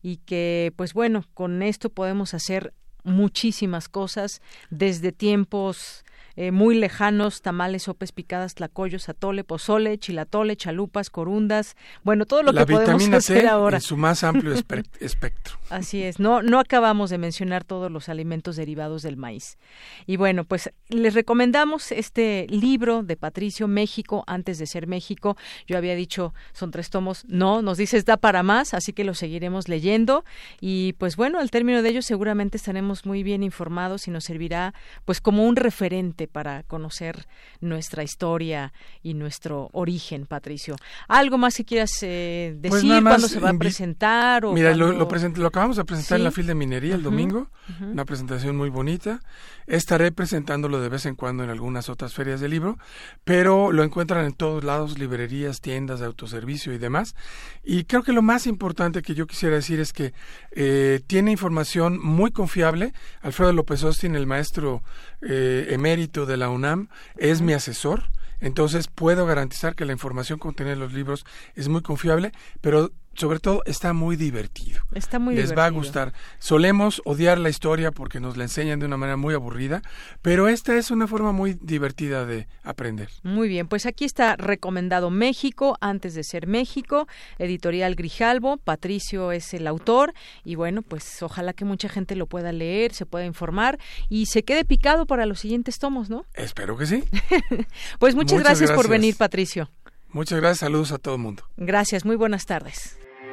y que, pues, bueno, con esto podemos hacer muchísimas cosas desde tiempos eh, muy lejanos, tamales, sopes picadas, tlacoyos, atole, pozole, chilatole, chalupas, corundas, bueno, todo lo la que podemos hacer C ahora. en su más amplio espe- espectro. Así es, no, no acabamos de mencionar todos los alimentos derivados del maíz. Y bueno, pues les recomendamos este libro de Patricio, México, antes de ser México. Yo había dicho, son tres tomos, no, nos dices da para más, así que lo seguiremos leyendo. Y pues bueno, al término de ello seguramente estaremos muy bien informados y nos servirá pues como un referente para conocer nuestra historia y nuestro origen, Patricio. ¿Algo más que quieras eh, decir? Pues nada más ¿Cuándo se va a presentar? O Mira, lo, lo, present- lo acabamos de presentar en la fil de minería el domingo, una presentación muy bonita. Estaré presentándolo de vez en cuando en algunas otras ferias de libro, pero lo encuentran en todos lados, librerías, tiendas de autoservicio y demás. Y creo que lo más importante que yo quisiera decir es que eh, tiene información muy confiable. Alfredo López Austin, el maestro eh, emérito de la UNAM, es mi asesor. Entonces puedo garantizar que la información contenida en los libros es muy confiable, pero sobre todo está muy divertido. Está muy Les va a gustar. Solemos odiar la historia porque nos la enseñan de una manera muy aburrida, pero esta es una forma muy divertida de aprender. Muy bien, pues aquí está recomendado México antes de ser México, editorial Grijalbo, Patricio es el autor y bueno, pues ojalá que mucha gente lo pueda leer, se pueda informar y se quede picado para los siguientes tomos, ¿no? Espero que sí. Pues muchas, Muchas gracias, por gracias. venir, Patricio. Muchas gracias, saludos a todo el mundo. Gracias, muy buenas tardes.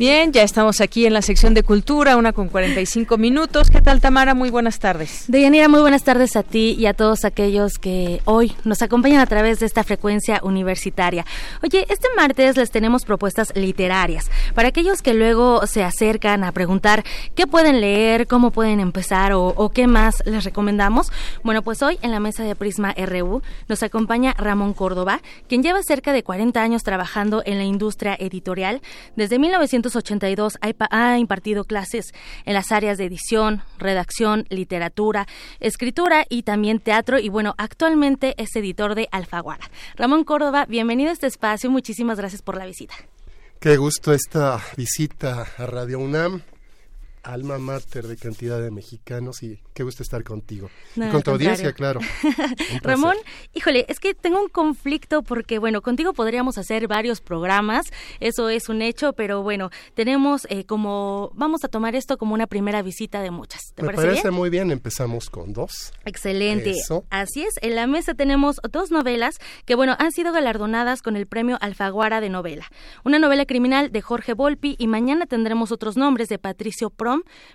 Bien, ya estamos aquí en la sección de cultura, una con 45 minutos. ¿Qué tal, Tamara? Muy buenas tardes. Deyanira, muy buenas tardes a ti y a todos aquellos que hoy nos acompañan a través de esta frecuencia universitaria. Oye, este martes les tenemos propuestas literarias para aquellos que luego se acercan a preguntar qué pueden leer, cómo pueden empezar o, o qué más les recomendamos. Bueno, pues hoy en la mesa de Prisma RU nos acompaña Ramón Córdoba, quien lleva cerca de 40 años trabajando en la industria editorial. Desde 1982 ha impartido clases en las áreas de edición, redacción, literatura, escritura y también teatro. Y bueno, actualmente es editor de Alfaguara. Ramón Córdoba, bienvenido a este espacio. Muchísimas gracias por la visita. Qué gusto esta visita a Radio UNAM alma mater de cantidad de mexicanos y qué gusto estar contigo. No, y con tu audiencia, claro. Ramón, híjole, es que tengo un conflicto porque, bueno, contigo podríamos hacer varios programas, eso es un hecho, pero bueno, tenemos eh, como, vamos a tomar esto como una primera visita de muchas. ¿Te Me parece, parece bien? muy bien, empezamos con dos. Excelente. Eso. Así es, en la mesa tenemos dos novelas que, bueno, han sido galardonadas con el premio Alfaguara de novela. Una novela criminal de Jorge Volpi y mañana tendremos otros nombres de Patricio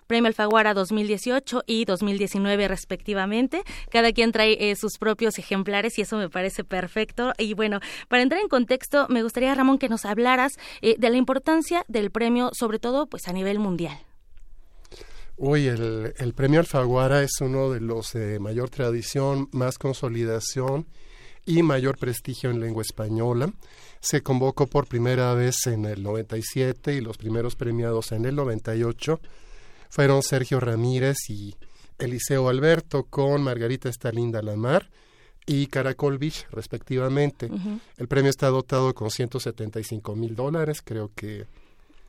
Premio Alfaguara 2018 y 2019 respectivamente. Cada quien trae eh, sus propios ejemplares y eso me parece perfecto. Y bueno, para entrar en contexto, me gustaría, Ramón, que nos hablaras eh, de la importancia del premio, sobre todo pues a nivel mundial. Uy, el, el premio Alfaguara es uno de los de mayor tradición, más consolidación y mayor prestigio en lengua española. Se convocó por primera vez en el 97 y los primeros premiados en el 98 fueron Sergio Ramírez y Eliseo Alberto con Margarita Estalinda Lamar y Caracol Beach, respectivamente. El premio está dotado con 175 mil dólares, creo que...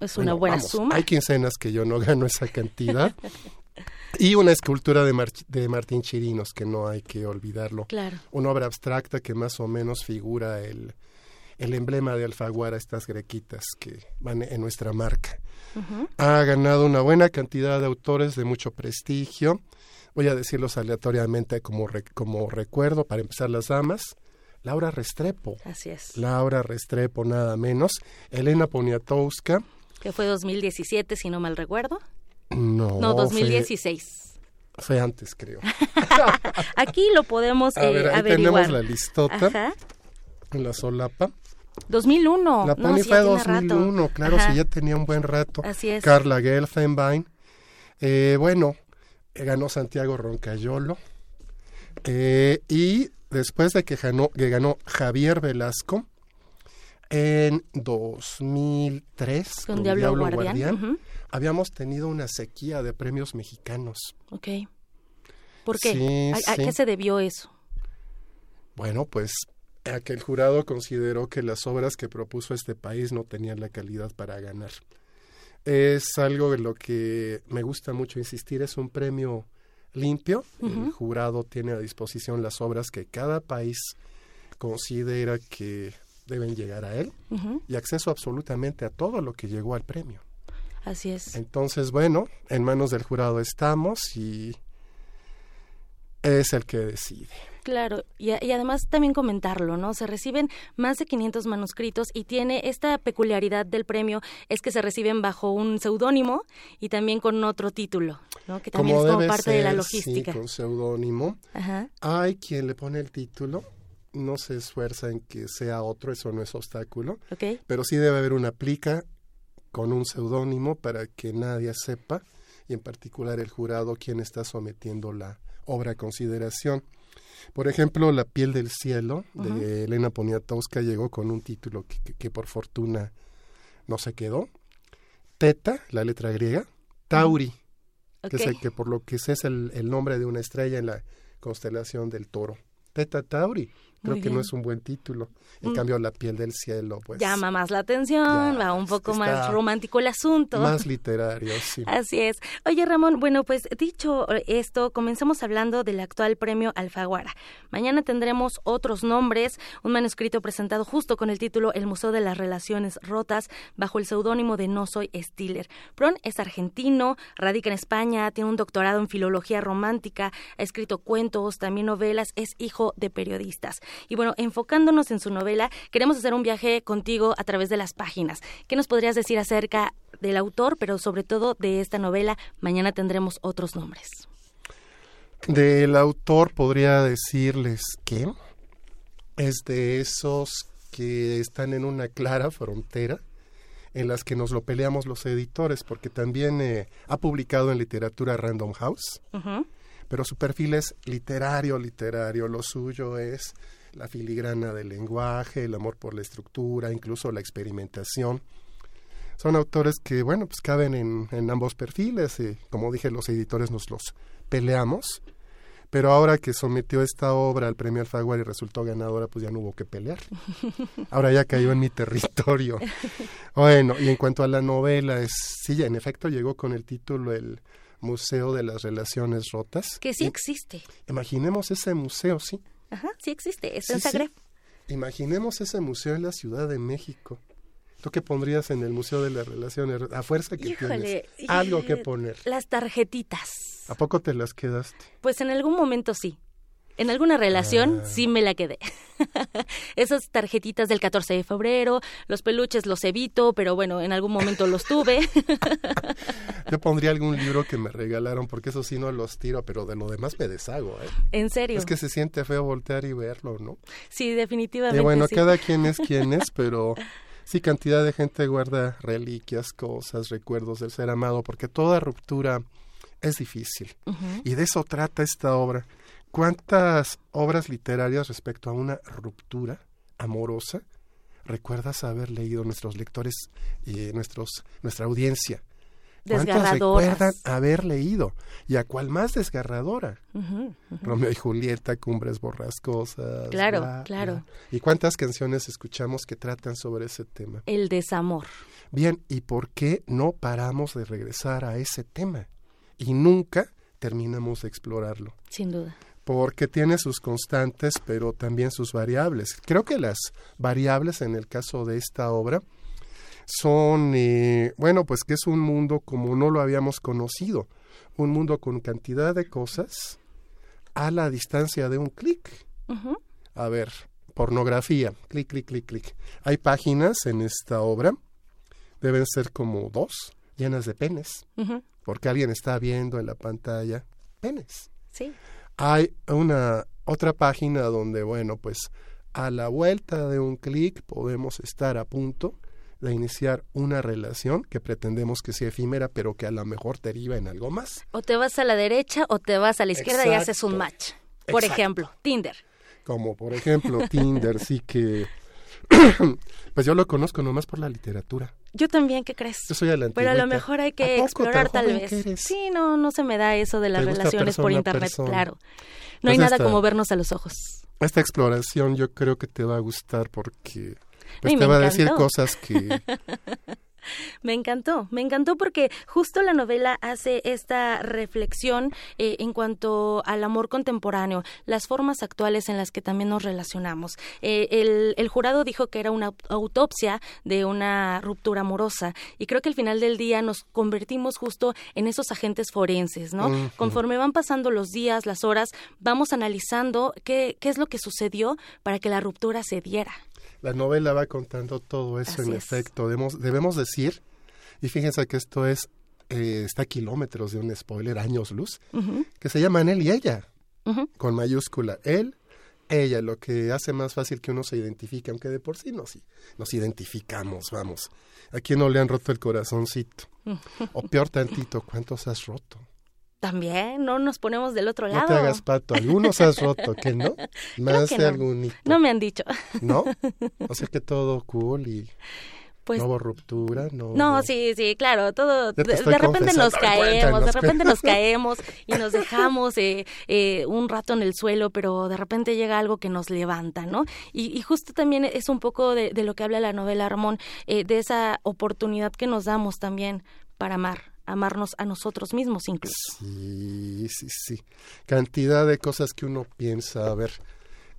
Es una bueno, buena vamos, suma. Hay quincenas que yo no gano esa cantidad. y una escultura de, Mar- de Martín Chirinos, que no hay que olvidarlo. Claro. Una obra abstracta que más o menos figura el, el emblema de Alfaguara, estas grequitas que van en nuestra marca. Ha ganado una buena cantidad de autores de mucho prestigio. Voy a decirlos aleatoriamente como, re- como recuerdo. Para empezar, las damas. Laura Restrepo. Así es. Laura Restrepo, nada menos. Elena Poniatowska. Que fue 2017, si no mal recuerdo. No, No, fue- 2016. Fue, antes, creo. Aquí lo podemos A eh, ver, ahí averiguar. tenemos la listota Ajá. en la solapa. 2001. La No, Pony sí, fue ya tiene rato. 2001, claro, Ajá. sí, ya tenía un buen rato. Así es. Carla Gelfenbein. Eh, bueno, eh, ganó Santiago Roncayolo. Eh, y después de que ganó, que ganó Javier Velasco en 2003 Con Diablo Guardián, ujú. habíamos tenido una sequía de premios mexicanos. Ok. ¿Por qué? Sí, ¿A, a sí. qué se debió eso? Bueno, pues a que el jurado consideró que las obras que propuso este país no tenían la calidad para ganar. Es algo en lo que me gusta mucho insistir, es un premio limpio. El jurado tiene a disposición las obras que cada país considera que deben llegar a él y acceso absolutamente a todo lo que llegó al premio. Así es. Entonces, bueno, en manos del jurado estamos y es el que decide. Claro, y, y además también comentarlo, ¿no? Se reciben más de 500 manuscritos y tiene esta peculiaridad del premio es que se reciben bajo un seudónimo y también con otro título, ¿no? Que también es como parte de la logística. Sí, con seudónimo. Ajá. Hay quien le pone el título, no se esfuerza en que sea otro, eso no es obstáculo, Ok. pero sí debe haber una plica con un seudónimo para que nadie sepa, y en particular el jurado, quien está sometiendo la obra a consideración. Por ejemplo, La piel del cielo de. Elena Poniatowska llegó con un título que, que- que por fortuna no se quedó. Teta, la letra griega. Tauri, que, es el que por lo que sé es el, el nombre de una estrella en la constelación del toro. Teta Tauri. Creo que no es un buen título. En Mm. cambio, La piel del cielo, pues Llama más la atención, va un poco más romántico el asunto. más literario, sí. Así es. Oye, Ramón, bueno, pues dicho esto, comenzamos hablando del actual premio Alfaguara. Mañana tendremos otros nombres, un manuscrito presentado justo con el título El Museo de las Relaciones Rotas, bajo el seudónimo de No Soy Stiller. Pron es argentino, radica en España, tiene un doctorado en filología romántica, ha escrito cuentos, también novelas, es hijo de periodistas. Y bueno, enfocándonos en su novela, queremos hacer un viaje contigo a través de las páginas. ¿Qué nos podrías decir acerca del autor, pero sobre todo de esta novela? Mañana tendremos otros nombres. Del autor podría decirles que es de esos que están en una clara frontera en las que nos lo peleamos los editores, porque también eh, ha publicado en literatura Random House, pero su perfil es literario, literario, lo suyo es la filigrana del lenguaje, el amor por la estructura, incluso la experimentación. Son autores que, bueno, pues caben en, en ambos perfiles, y como dije, los editores nos los peleamos, pero ahora que sometió esta obra al premio Alfaguara y resultó ganadora, pues ya no hubo que pelear. Ahora ya cayó en mi territorio. Bueno, y en cuanto a la novela, es, sí, en efecto llegó con el título El Museo de las Relaciones Rotas. Que sí existe. Imaginemos ese museo, sí. Ajá, sí existe, está en sí. Zagreb. Imaginemos ese museo en la Ciudad de México. ¿Tú qué pondrías en el Museo de las Relaciones? A fuerza que Híjole, tienes algo que poner. Las tarjetitas. ¿A poco te las quedaste? Pues en algún momento sí. En alguna relación Ah. sí me la quedé. Esas tarjetitas del 14 de febrero, los peluches los evito, pero bueno, en algún momento los tuve. Yo pondría algún libro que me regalaron, porque eso sí no los tiro, pero de lo demás me deshago. ¿eh? en serio. Es que se siente feo voltear y verlo, ¿no? Sí, definitivamente. Y bueno, sí. cada quien es quien es, pero sí, cantidad de gente guarda reliquias, cosas, recuerdos del ser amado, porque toda ruptura es difícil. Ujú. Y de eso trata esta obra. ¿Cuántas obras literarias respecto a una ruptura amorosa recuerdas haber leído nuestros lectores y nuestros, nuestra audiencia? ¿Cuántas recuerdan haber leído? ¿Y a cuál más desgarradora? Romeo y Julieta, Cumbres Borrascosas. Claro, bla, claro. bla. ¿Y cuántas canciones escuchamos que tratan sobre ese tema? El desamor. Bien, ¿y por qué no paramos de regresar a ese tema? Y nunca terminamos de explorarlo. Sin duda. Porque tiene sus constantes, pero también sus variables. Creo que las variables en el caso de esta obra son, eh, bueno, pues que es un mundo como no lo habíamos conocido. Un mundo con cantidad de cosas a la distancia de un clic. A ver, pornografía, clic, clic, clic, clic. Hay páginas en esta obra, deben ser como dos, llenas de penes, porque alguien está viendo en la pantalla penes. Sí. Hay una otra página donde, bueno, pues a la vuelta de un clic podemos estar a punto de iniciar una relación que pretendemos que sea efímera, pero que a lo mejor deriva en algo más. O te vas a la derecha o te vas a la izquierda y haces un match. Por Exacto. ejemplo, Tinder. Como por ejemplo Tinder, sí que... pues yo lo conozco nomás por la literatura. Yo también, ¿qué crees? Yo soy la Pero a lo mejor hay ¿A que explorar tal vez. Sí, no, no se me da eso de las relaciones por persona internet, persona. claro. No hay Pues nada esta- como vernos a los ojos. Esta exploración yo creo que te va a gustar porque pues, Ay, te va a decir cosas que Me encantó, me encantó porque justo la novela hace esta reflexión eh, en cuanto al amor contemporáneo, las formas actuales en las que también nos relacionamos. Eh, el, el jurado dijo que era una aut- autopsia de una ruptura amorosa y creo que al final del día nos convertimos justo en esos agentes forenses, ¿no? Conforme van pasando los días, las horas, vamos analizando qué, qué es lo que sucedió para que la ruptura se diera. La novela va contando todo eso Así en es. efecto. Debemos, debemos decir, y fíjense que esto es, eh, está a kilómetros de un spoiler, años luz, que se llaman él y ella, con mayúscula. Él, ella, lo que hace más fácil que uno se identifique, aunque de por sí nos, nos identificamos, vamos. ¿A quién no le han roto el corazoncito? O peor tantito, ¿cuántos has roto? También, no nos ponemos del otro No lado. te hagas pato, algunos has roto, ¿que no? Más que de no. algún No me han dicho. ¿No? O sea que todo cool y Pues no hubo ruptura, no. no, hubo- sí, sí, claro, todo. De, repente nos caemos, de repente nos caemos y nos dejamos eh, eh, un rato en el suelo, pero de repente llega algo que nos levanta, ¿no? Y, y justo también es un poco de, de lo que habla la novela, Ramón, eh, de esa oportunidad que nos damos también para amar, amarnos a nosotros mismos incluso. Sí, sí, sí. Cantidad de cosas que uno piensa, a ver,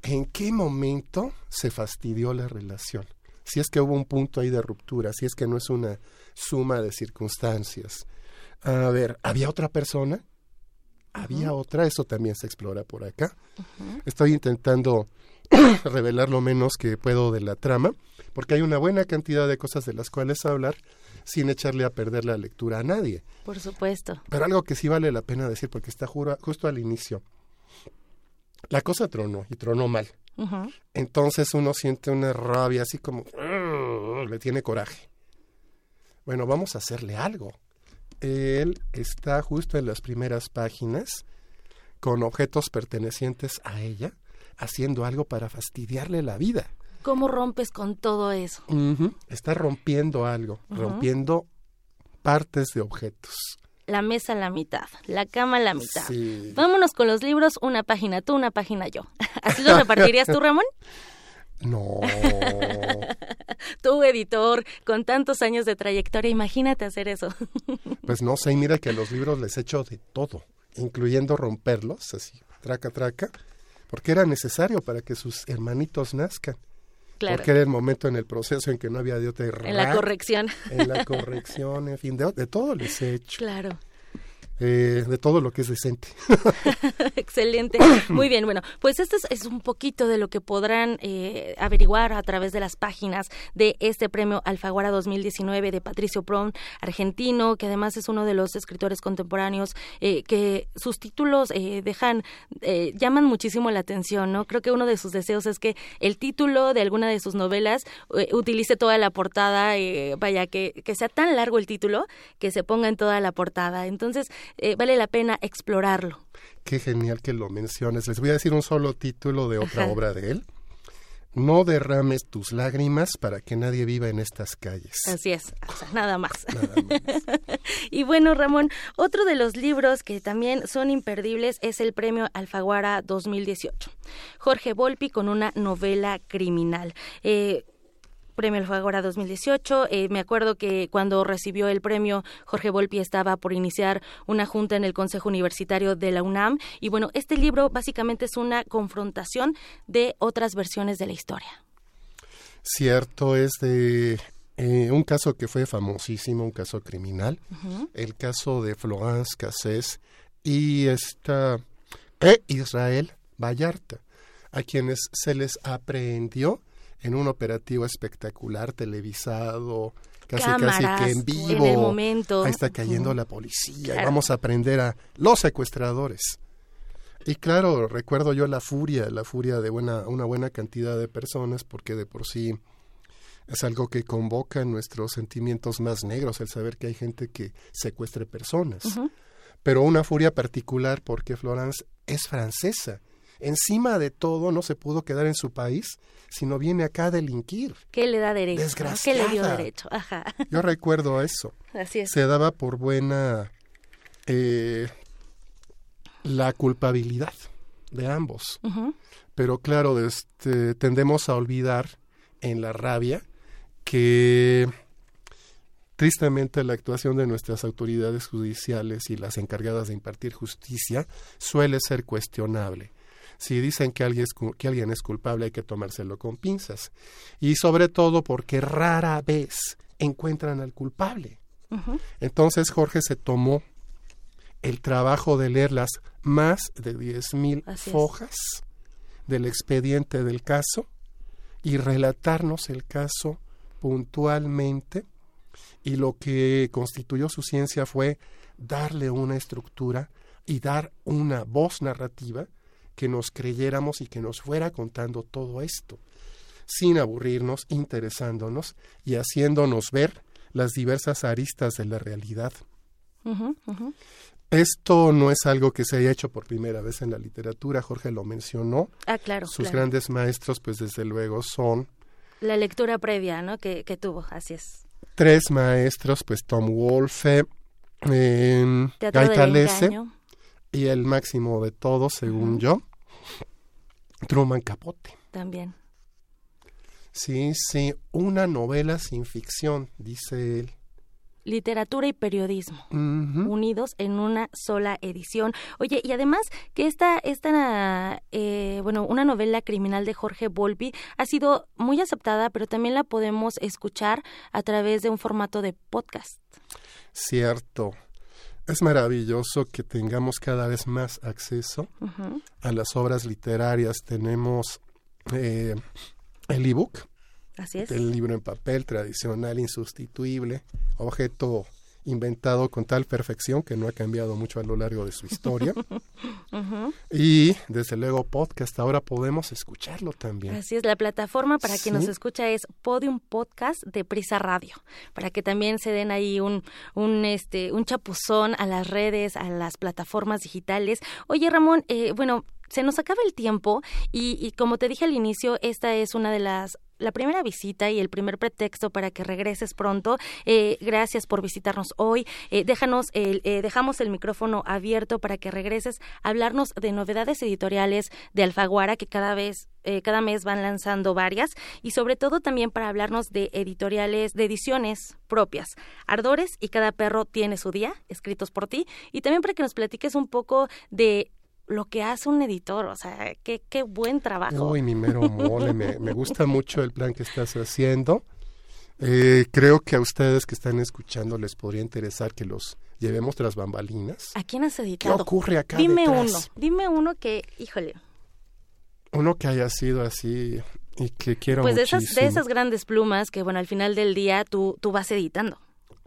¿en qué momento se fastidió la relación? Si es que hubo un punto ahí de ruptura, si es que no es una suma de circunstancias. A ver, ¿había otra persona? Había otra, eso también se explora por acá. Estoy intentando revelar lo menos que puedo de la trama, porque hay una buena cantidad de cosas de las cuales hablar sin echarle a perder la lectura a nadie. Por supuesto. Pero algo que sí vale la pena decir, porque está jura- justo al inicio. La cosa tronó, y tronó mal. Entonces uno siente una rabia así como... Le tiene coraje. Bueno, vamos a hacerle algo. Él está justo en las primeras páginas con objetos pertenecientes a ella, haciendo algo para fastidiarle la vida. ¿Cómo rompes con todo eso? Ujú. Está rompiendo algo, rompiendo partes de objetos. La mesa a la mitad, la cama a la mitad. Sí. Vámonos con los libros, una página tú, una página yo. ¿Así los repartirías tú, Ramón? No. Tú, editor, con tantos años de trayectoria, imagínate hacer eso. Pues no sé, y mira que a los libros les echo de todo, incluyendo romperlos, así, traca, traca, porque era necesario para que sus hermanitos nazcan. Claro. Porque era el momento en el proceso en que no había de otra En la corrección. En la corrección, en fin, de, de todo les he hecho. Claro. Eh, de todo lo que es decente. Excelente. Muy bien, bueno, pues esto es, un poquito de lo que podrán eh, averiguar a través de las páginas de este premio Alfaguara 2019 de Patricio Prom, argentino, que además es uno de los escritores contemporáneos eh, que sus títulos eh, dejan, eh, llaman muchísimo la atención, ¿no? Creo que uno de sus deseos es que el título de alguna de sus novelas eh, utilice toda la portada, vaya, que, que sea tan largo el título que se ponga en toda la portada. Entonces, eh, vale la pena explorarlo. Qué genial que lo menciones. Les voy a decir un solo título de otra Ajá. obra de él. No derrames tus lágrimas para que nadie viva en estas calles. Así es, o sea, nada más. y bueno, Ramón, otro de los libros que también son imperdibles es el Premio Alfaguara 2018. Jorge Volpi con una novela criminal. Eh, Premio Alfaguara 2018. Eh, me acuerdo que cuando recibió el premio, Jorge Volpi estaba por iniciar una junta en el Consejo Universitario de la UNAM. Y bueno, este libro básicamente es una confrontación de otras versiones de la historia. Cierto, es de eh, un caso que fue famosísimo, un caso criminal, Ujú. el caso de Florence Cassés y esta e Israel Vallarta, a quienes se les aprehendió en un operativo espectacular televisado, casi casi que en en vivo. el momento. Ahí está cayendo la policía y vamos a aprender a los secuestradores. Y claro, recuerdo yo la furia, la furia de buena, una buena cantidad de personas, porque de por sí es algo que convoca nuestros sentimientos más negros, el saber que hay gente que secuestre personas. Pero una furia particular porque Florence es francesa. Encima de todo, no se pudo quedar en su país, sino viene acá a delinquir. ¿Qué le da derecho? ¿no? ¿Qué le dio Desgraciada. derecho? Ajá. Yo recuerdo eso. Así es. Se daba por buena eh, la culpabilidad de ambos. Pero claro, este, tendemos a olvidar en la rabia que tristemente la actuación de nuestras autoridades judiciales y las encargadas de impartir justicia suele ser cuestionable. Si dicen que alguien, es, que alguien es culpable hay que tomárselo con pinzas. Y sobre todo porque rara vez encuentran al culpable. Entonces Jorge se tomó el trabajo de leer las más de 10.000 Así es. fojas del expediente del caso y relatarnos el caso puntualmente y lo que constituyó su ciencia fue darle una estructura y dar una voz narrativa que nos creyéramos y que nos fuera contando todo esto, sin aburrirnos, interesándonos y haciéndonos ver las diversas aristas de la realidad. Esto no es algo que se haya hecho por primera vez en la literatura, Jorge lo mencionó. Ah, claro. Sus claro. grandes maestros, pues desde luego son La lectura previa, ¿no? Que, que tuvo, así es. tres maestros, pues Tom Wolfe, eh, Gaitalese engaño. Y el máximo de todos, según yo, Truman Capote. También. Sí, sí, una novela sin ficción, dice él. Literatura y periodismo. Unidos en una sola edición. Oye, y además que esta, esta eh, bueno, una novela criminal de Jorge Volpi ha sido muy aceptada, pero también la podemos escuchar a través de un formato de podcast. Cierto. Es maravilloso que tengamos cada vez más acceso a las obras literarias. Tenemos eh, el ebook, Así es. el libro en papel tradicional, insustituible, objeto inventado con tal perfección que no ha cambiado mucho a lo largo de su historia. Y desde luego podcast, ahora podemos escucharlo también. Así es, la plataforma para quien nos escucha es Podium Podcast de Prisa Radio, para que también se den ahí un, un, este, un chapuzón a las redes, a las plataformas digitales. Oye, Ramón, eh, bueno, se nos acaba el tiempo y, y como te dije al inicio, esta es una de las la primera visita y el primer pretexto para que regreses pronto. Eh, gracias por visitarnos hoy. Eh, déjanos el, eh, dejamos el micrófono abierto para que regreses a hablarnos de novedades editoriales de Alfaguara que cada vez eh, cada mes van lanzando varias y sobre todo también para hablarnos de editoriales, de ediciones propias. Ardores y cada perro tiene su día, escritos por ti, y también para que nos platiques un poco de lo que hace un editor, o sea, qué, qué buen trabajo. Uy, mi mero mole, me, me gusta mucho el plan que estás haciendo. Eh, creo que a ustedes que están escuchando les podría interesar que los llevemos tras bambalinas. ¿A quién has editado? ¿Qué ocurre acá Dime detrás? uno, dime uno que, híjole, Uno que haya sido así y que quiero pues de esas, de esas grandes plumas que, bueno, al final del día tú, tú vas editando.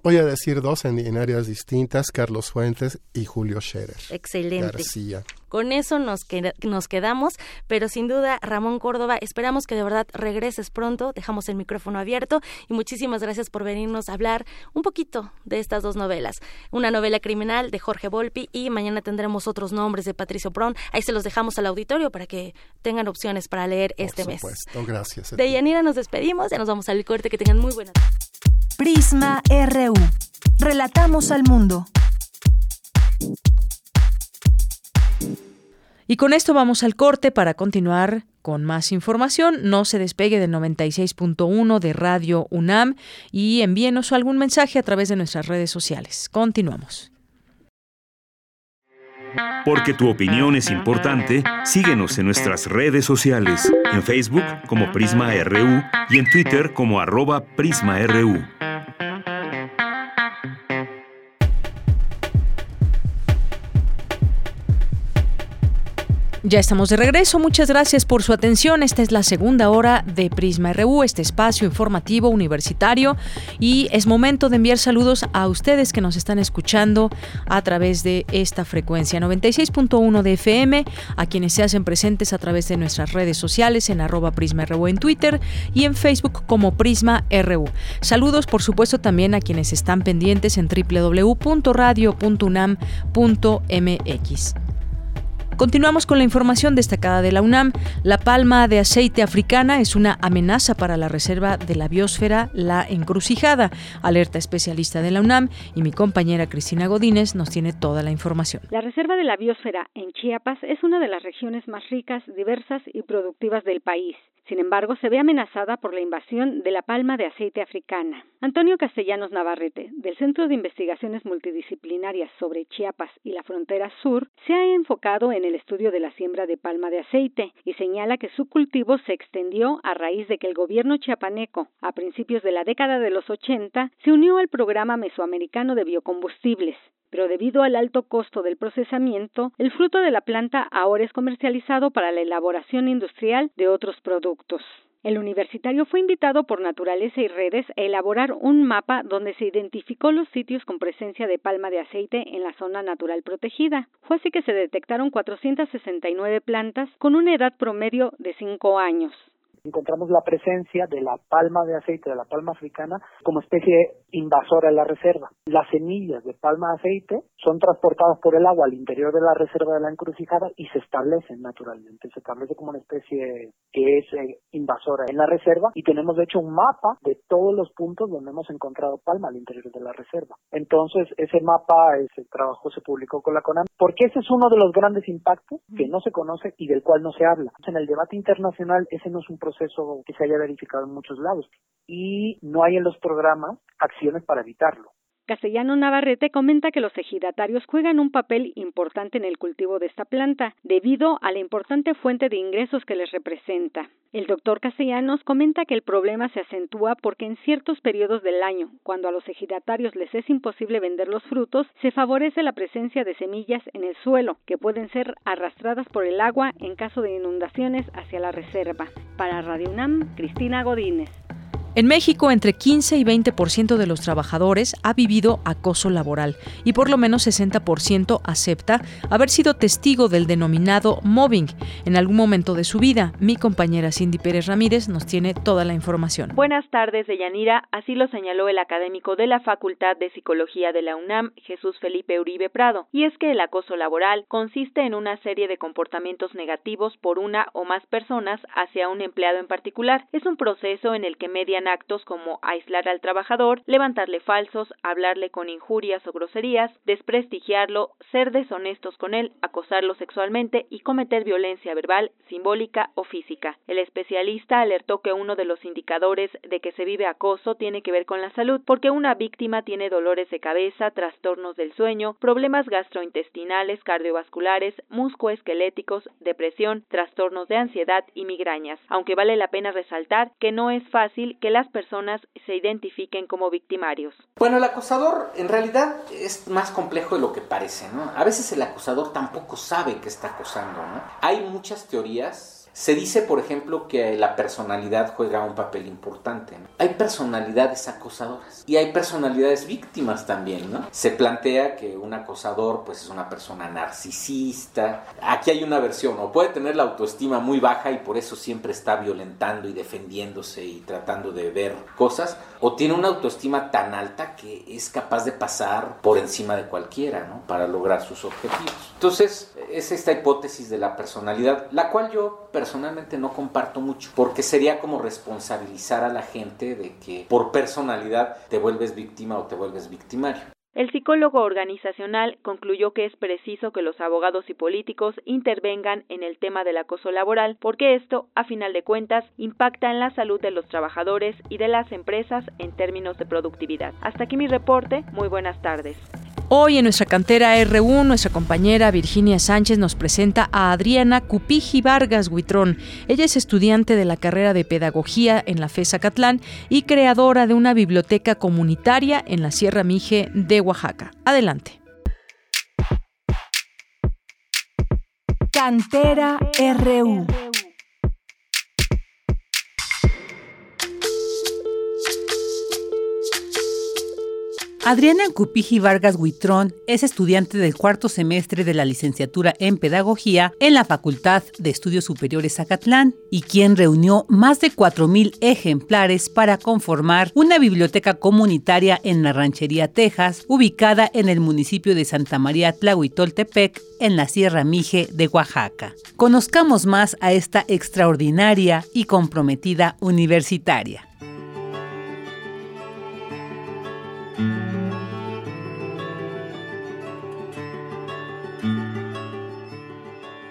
Voy a decir dos en, en áreas distintas, Carlos Fuentes y Julio Scherer. Excelente. García. Con eso nos, queda- nos quedamos, pero sin duda, Ramón Córdoba, esperamos que de verdad regreses pronto, dejamos el micrófono abierto y muchísimas gracias por venirnos a hablar un poquito de estas dos novelas. Una novela criminal de Jorge Volpi y mañana tendremos otros nombres de Patricio Pron. Ahí se los dejamos al auditorio para que tengan opciones para leer este mes. Por supuesto, gracias. De. Yanira nos despedimos, ya nos vamos al corte, que tengan muy buena Prisma RU. Relatamos al mundo. Y con esto vamos al corte para continuar con más información. No se despegue del 96.1 de Radio UNAM y envíenos algún mensaje a través de nuestras redes sociales. Continuamos. Porque tu opinión es importante, síguenos en nuestras redes sociales, en Facebook como Prisma RU y en Twitter como arroba PrismaRU. Ya estamos de regreso. Muchas gracias por su atención. Esta es la segunda hora de Prisma RU, este espacio informativo universitario. Y es momento de enviar saludos a ustedes que nos están escuchando a través de esta frecuencia 96.1 de FM, a quienes se hacen presentes a través de nuestras redes sociales en arroba Prisma RU en Twitter y en Facebook como Prisma RU. Saludos, por supuesto, también a quienes están pendientes en www.radio.unam.mx. Continuamos con la información destacada de la UNAM. La palma de aceite africana es una amenaza para la reserva de la biosfera La Encrucijada, alerta especialista de la UNAM y mi compañera Cristina Godínez nos tiene toda la información. La Reserva de la Biosfera en Chiapas es una de las regiones más ricas, diversas y productivas del país. Sin embargo, se ve amenazada por la invasión de la palma de aceite africana. Antonio Castellanos Navarrete, del Centro de Investigaciones Multidisciplinarias sobre Chiapas y la frontera sur, se ha enfocado en el estudio de la siembra de palma de aceite y señala que su cultivo se extendió a raíz de que el gobierno chiapaneco, a principios de la década de los 80, se unió al programa mesoamericano de biocombustibles pero debido al alto costo del procesamiento, el fruto de la planta ahora es comercializado para la elaboración industrial de otros productos. El universitario fue invitado por Naturaleza y Redes a elaborar un mapa donde se identificó los sitios con presencia de palma de aceite en la zona natural protegida. Fue así que se detectaron 469 plantas con una edad promedio de 5 años encontramos la presencia de la palma de aceite de la palma africana como especie invasora en la reserva. Las semillas de palma de aceite son transportadas por el agua al interior de la reserva de la encrucijada y se establecen naturalmente. Se establece como una especie que es eh, invasora en la reserva y tenemos de hecho un mapa de todos los puntos donde hemos encontrado palma al interior de la reserva. Entonces ese mapa, ese trabajo se publicó con la CONAM porque ese es uno de los grandes impactos que no se conoce y del cual no se habla. En el debate internacional ese no es un proceso que se haya verificado en muchos lados y no hay en los programas acciones para evitarlo. Castellano Navarrete comenta que los ejidatarios juegan un papel importante en el cultivo de esta planta, debido a la importante fuente de ingresos que les representa. El doctor Castellanos comenta que el problema se acentúa porque en ciertos periodos del año, cuando a los ejidatarios les es imposible vender los frutos, se favorece la presencia de semillas en el suelo, que pueden ser arrastradas por el agua en caso de inundaciones hacia la reserva. Para Radio UNAM, Cristina Godínez. En México, entre 15 y 20% de los trabajadores ha vivido acoso laboral y por lo menos 60% acepta haber sido testigo del denominado mobbing en algún momento de su vida. Mi compañera Cindy Pérez Ramírez nos tiene toda la información. Buenas tardes, Deyanira. Así lo señaló el académico de la Facultad de Psicología de la UNAM, Jesús Felipe Uribe Prado. Y es que el acoso laboral consiste en una serie de comportamientos negativos por una o más personas hacia un empleado en particular. Es un proceso en el que actos como aislar al trabajador, levantarle falsos, hablarle con injurias o groserías, desprestigiarlo, ser deshonestos con él, acosarlo sexualmente y cometer violencia verbal, simbólica o física. El especialista alertó que uno de los indicadores de que se vive acoso tiene que ver con la salud, porque una víctima tiene dolores de cabeza, trastornos del sueño, problemas gastrointestinales, cardiovasculares, muscoesqueléticos, depresión, trastornos de ansiedad y migrañas, aunque vale la pena resaltar que no es fácil que las personas se identifiquen como victimarios. Bueno, el acosador en realidad es más complejo de lo que parece, ¿no? A veces el acosador tampoco sabe que está acosando, ¿no? Hay muchas teorías se dice, por ejemplo, que la personalidad juega un papel importante. Hay personalidades acosadoras y hay personalidades víctimas también, ¿no? Se plantea que un acosador, pues, es una persona narcisista. Aquí hay una versión, o puede tener la autoestima muy baja y por eso siempre está violentando y defendiéndose y tratando de ver cosas, o tiene una autoestima tan alta que es capaz de pasar por encima de cualquiera, ¿no? Para lograr sus objetivos. Entonces, es esta hipótesis de la personalidad, la cual yo personalmente no comparto mucho, porque sería como responsabilizar a la gente de que por personalidad te vuelves víctima o te vuelves victimario. El psicólogo organizacional concluyó que es preciso que los abogados y políticos intervengan en el tema del acoso laboral porque esto, a final de cuentas, impacta en la salud de los trabajadores y de las empresas en términos de productividad. Hasta aquí mi reporte. Muy buenas tardes. Hoy en nuestra cantera R1, nuestra compañera Virginia Sánchez nos presenta a Adriana Cupiji Vargas Huitrón. Ella es estudiante de la carrera de Pedagogía en la FESA Catlán y creadora de una biblioteca comunitaria en la Sierra Mije de Oaxaca. Adelante. Cantera RU. Adriana Cupiji Vargas Huitrón es estudiante del cuarto semestre de la licenciatura en Pedagogía en la Facultad de Estudios Superiores Zacatlán y quien reunió más de 4.000 ejemplares para conformar una biblioteca comunitaria en la Ranchería, Texas, ubicada en el municipio de Santa María Tlahuitoltepec, en la Sierra Mije de Oaxaca. Conozcamos más a esta extraordinaria y comprometida universitaria.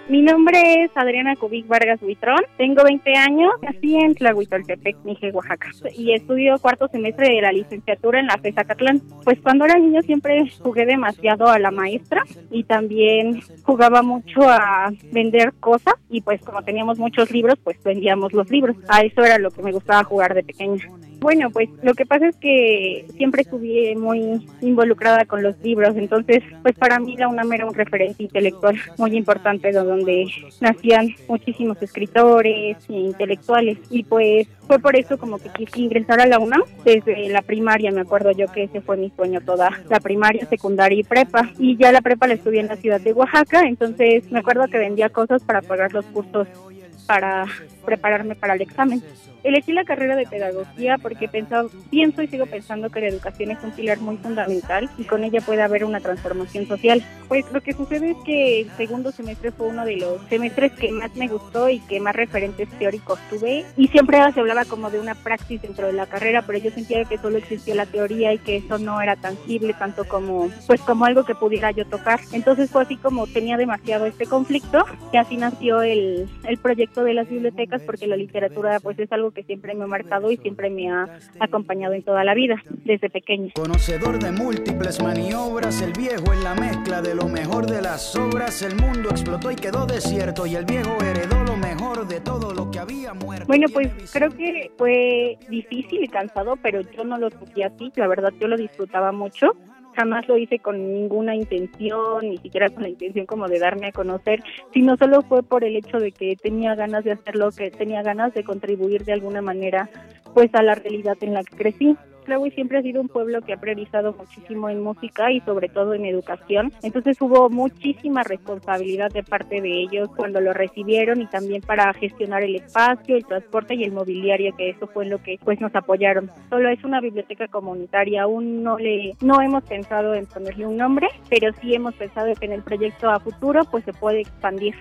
Mi nombre es Adriana Cubic Vargas Huitrón, tengo 20 años, nací en Tlahuitoltepec, Mije, Oaxaca, y estudio cuarto semestre de la licenciatura en la FESA Catlán. Pues cuando era niño siempre jugué demasiado a la maestra y también jugaba mucho a vender cosas y pues como teníamos muchos libros, pues vendíamos los libros. A eso era lo que me gustaba jugar de pequeña. Bueno, pues lo que pasa es que siempre estuve muy involucrada con los libros, entonces pues para mí la UNAM era un referente intelectual muy importante donde nacían muchísimos escritores e intelectuales. Y pues fue por eso como que quise ingresar a la UNAM desde la primaria, me acuerdo yo que ese fue mi sueño toda la primaria, secundaria y prepa. Y ya la prepa la estudié en la ciudad de Oaxaca, entonces me acuerdo que vendía cosas para pagar los cursos para prepararme para el examen. Elegí la carrera de pedagogía porque pensaba, pienso y sigo pensando que la educación es un pilar muy fundamental y con ella puede haber una transformación social. Pues lo que sucede es que el segundo semestre fue uno de los semestres que más me gustó y que más referentes teóricos tuve y siempre se hablaba como de una praxis dentro de la carrera, pero yo sentía que solo existía la teoría y que eso no era tangible tanto como pues como algo que pudiera yo tocar. Entonces fue así como tenía demasiado este conflicto y así nació el, el proyecto de las bibliotecas porque la literatura pues es algo que siempre me ha marcado y siempre me ha acompañado en toda la vida, desde pequeña. Conocedor de múltiples maniobras, el viejo en la mezcla de lo mejor de las obras, el mundo explotó y quedó desierto y el viejo heredó lo mejor de todo lo que había muerto. Bueno, pues creo que fue difícil y cansado, pero yo no lo sentí así, la verdad yo lo disfrutaba mucho jamás lo hice con ninguna intención, ni siquiera con la intención como de darme a conocer, sino solo fue por el hecho de que tenía ganas de hacerlo, que tenía ganas de contribuir de alguna manera pues a la realidad en la que crecí. Tlahui siempre ha sido un pueblo que ha priorizado muchísimo en música y sobre todo en educación. Entonces hubo muchísima responsabilidad de parte de ellos cuando lo recibieron y también para gestionar el espacio, el transporte y el mobiliario, que eso fue lo que pues nos apoyaron. Solo es una biblioteca comunitaria, aún no le no hemos pensado en ponerle un nombre, pero sí hemos pensado que en el proyecto a futuro pues se puede expandir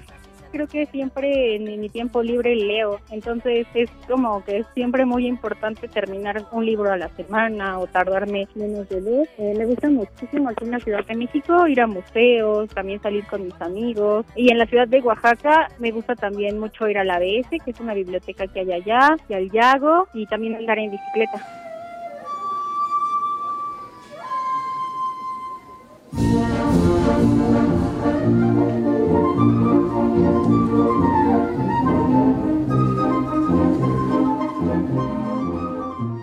creo que siempre en mi tiempo libre leo, entonces es como que es siempre muy importante terminar un libro a la semana o tardarme menos de dos. Eh, me gusta muchísimo aquí en la Ciudad de México ir a museos, también salir con mis amigos y en la ciudad de Oaxaca me gusta también mucho ir a la ABS, que es una biblioteca que hay allá, y al Yago y también andar en bicicleta.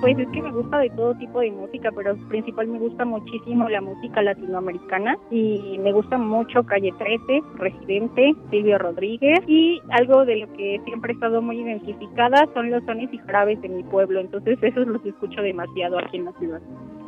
Pues es que me gusta de todo tipo de música, pero principal me gusta muchísimo la música latinoamericana y me gusta mucho Calle 13, Residente, Silvio Rodríguez y algo de lo que siempre he estado muy identificada son los sones y jarabes de mi pueblo, entonces esos los escucho demasiado aquí en la ciudad.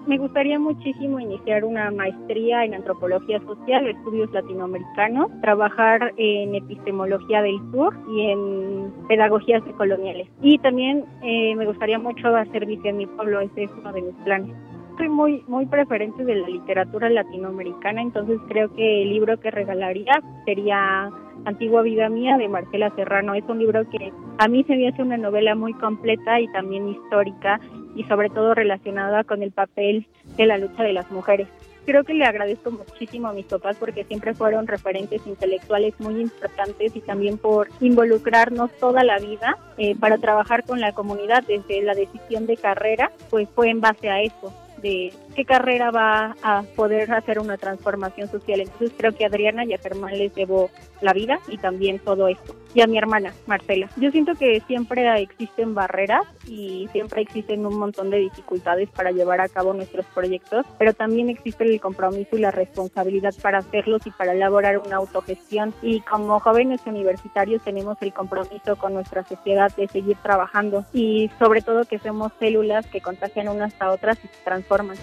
Me gustaría muchísimo iniciar una maestría en antropología social, estudios latinoamericanos, trabajar en epistemología del sur y en pedagogías coloniales. Y también eh, me gustaría mucho hacer servicio en mi pueblo, ese es uno de mis planes. Soy muy, muy preferente de la literatura latinoamericana, entonces creo que el libro que regalaría sería Antigua Vida Mía de Marcela Serrano. Es un libro que a mí se me hace una novela muy completa y también histórica y sobre todo relacionada con el papel de la lucha de las mujeres. Creo que le agradezco muchísimo a mis papás porque siempre fueron referentes intelectuales muy importantes y también por involucrarnos toda la vida eh, para trabajar con la comunidad desde la decisión de carrera, pues fue en base a eso de qué carrera va a poder hacer una transformación social. Entonces creo que a Adriana y a Germán les debo la vida y también todo esto. Y a mi hermana, Marcela. Yo siento que siempre existen barreras y siempre existen un montón de dificultades para llevar a cabo nuestros proyectos, pero también existe el compromiso y la responsabilidad para hacerlos y para elaborar una autogestión. Y como jóvenes universitarios tenemos el compromiso con nuestra sociedad de seguir trabajando y sobre todo que somos células que contagian unas a otras y se transforman.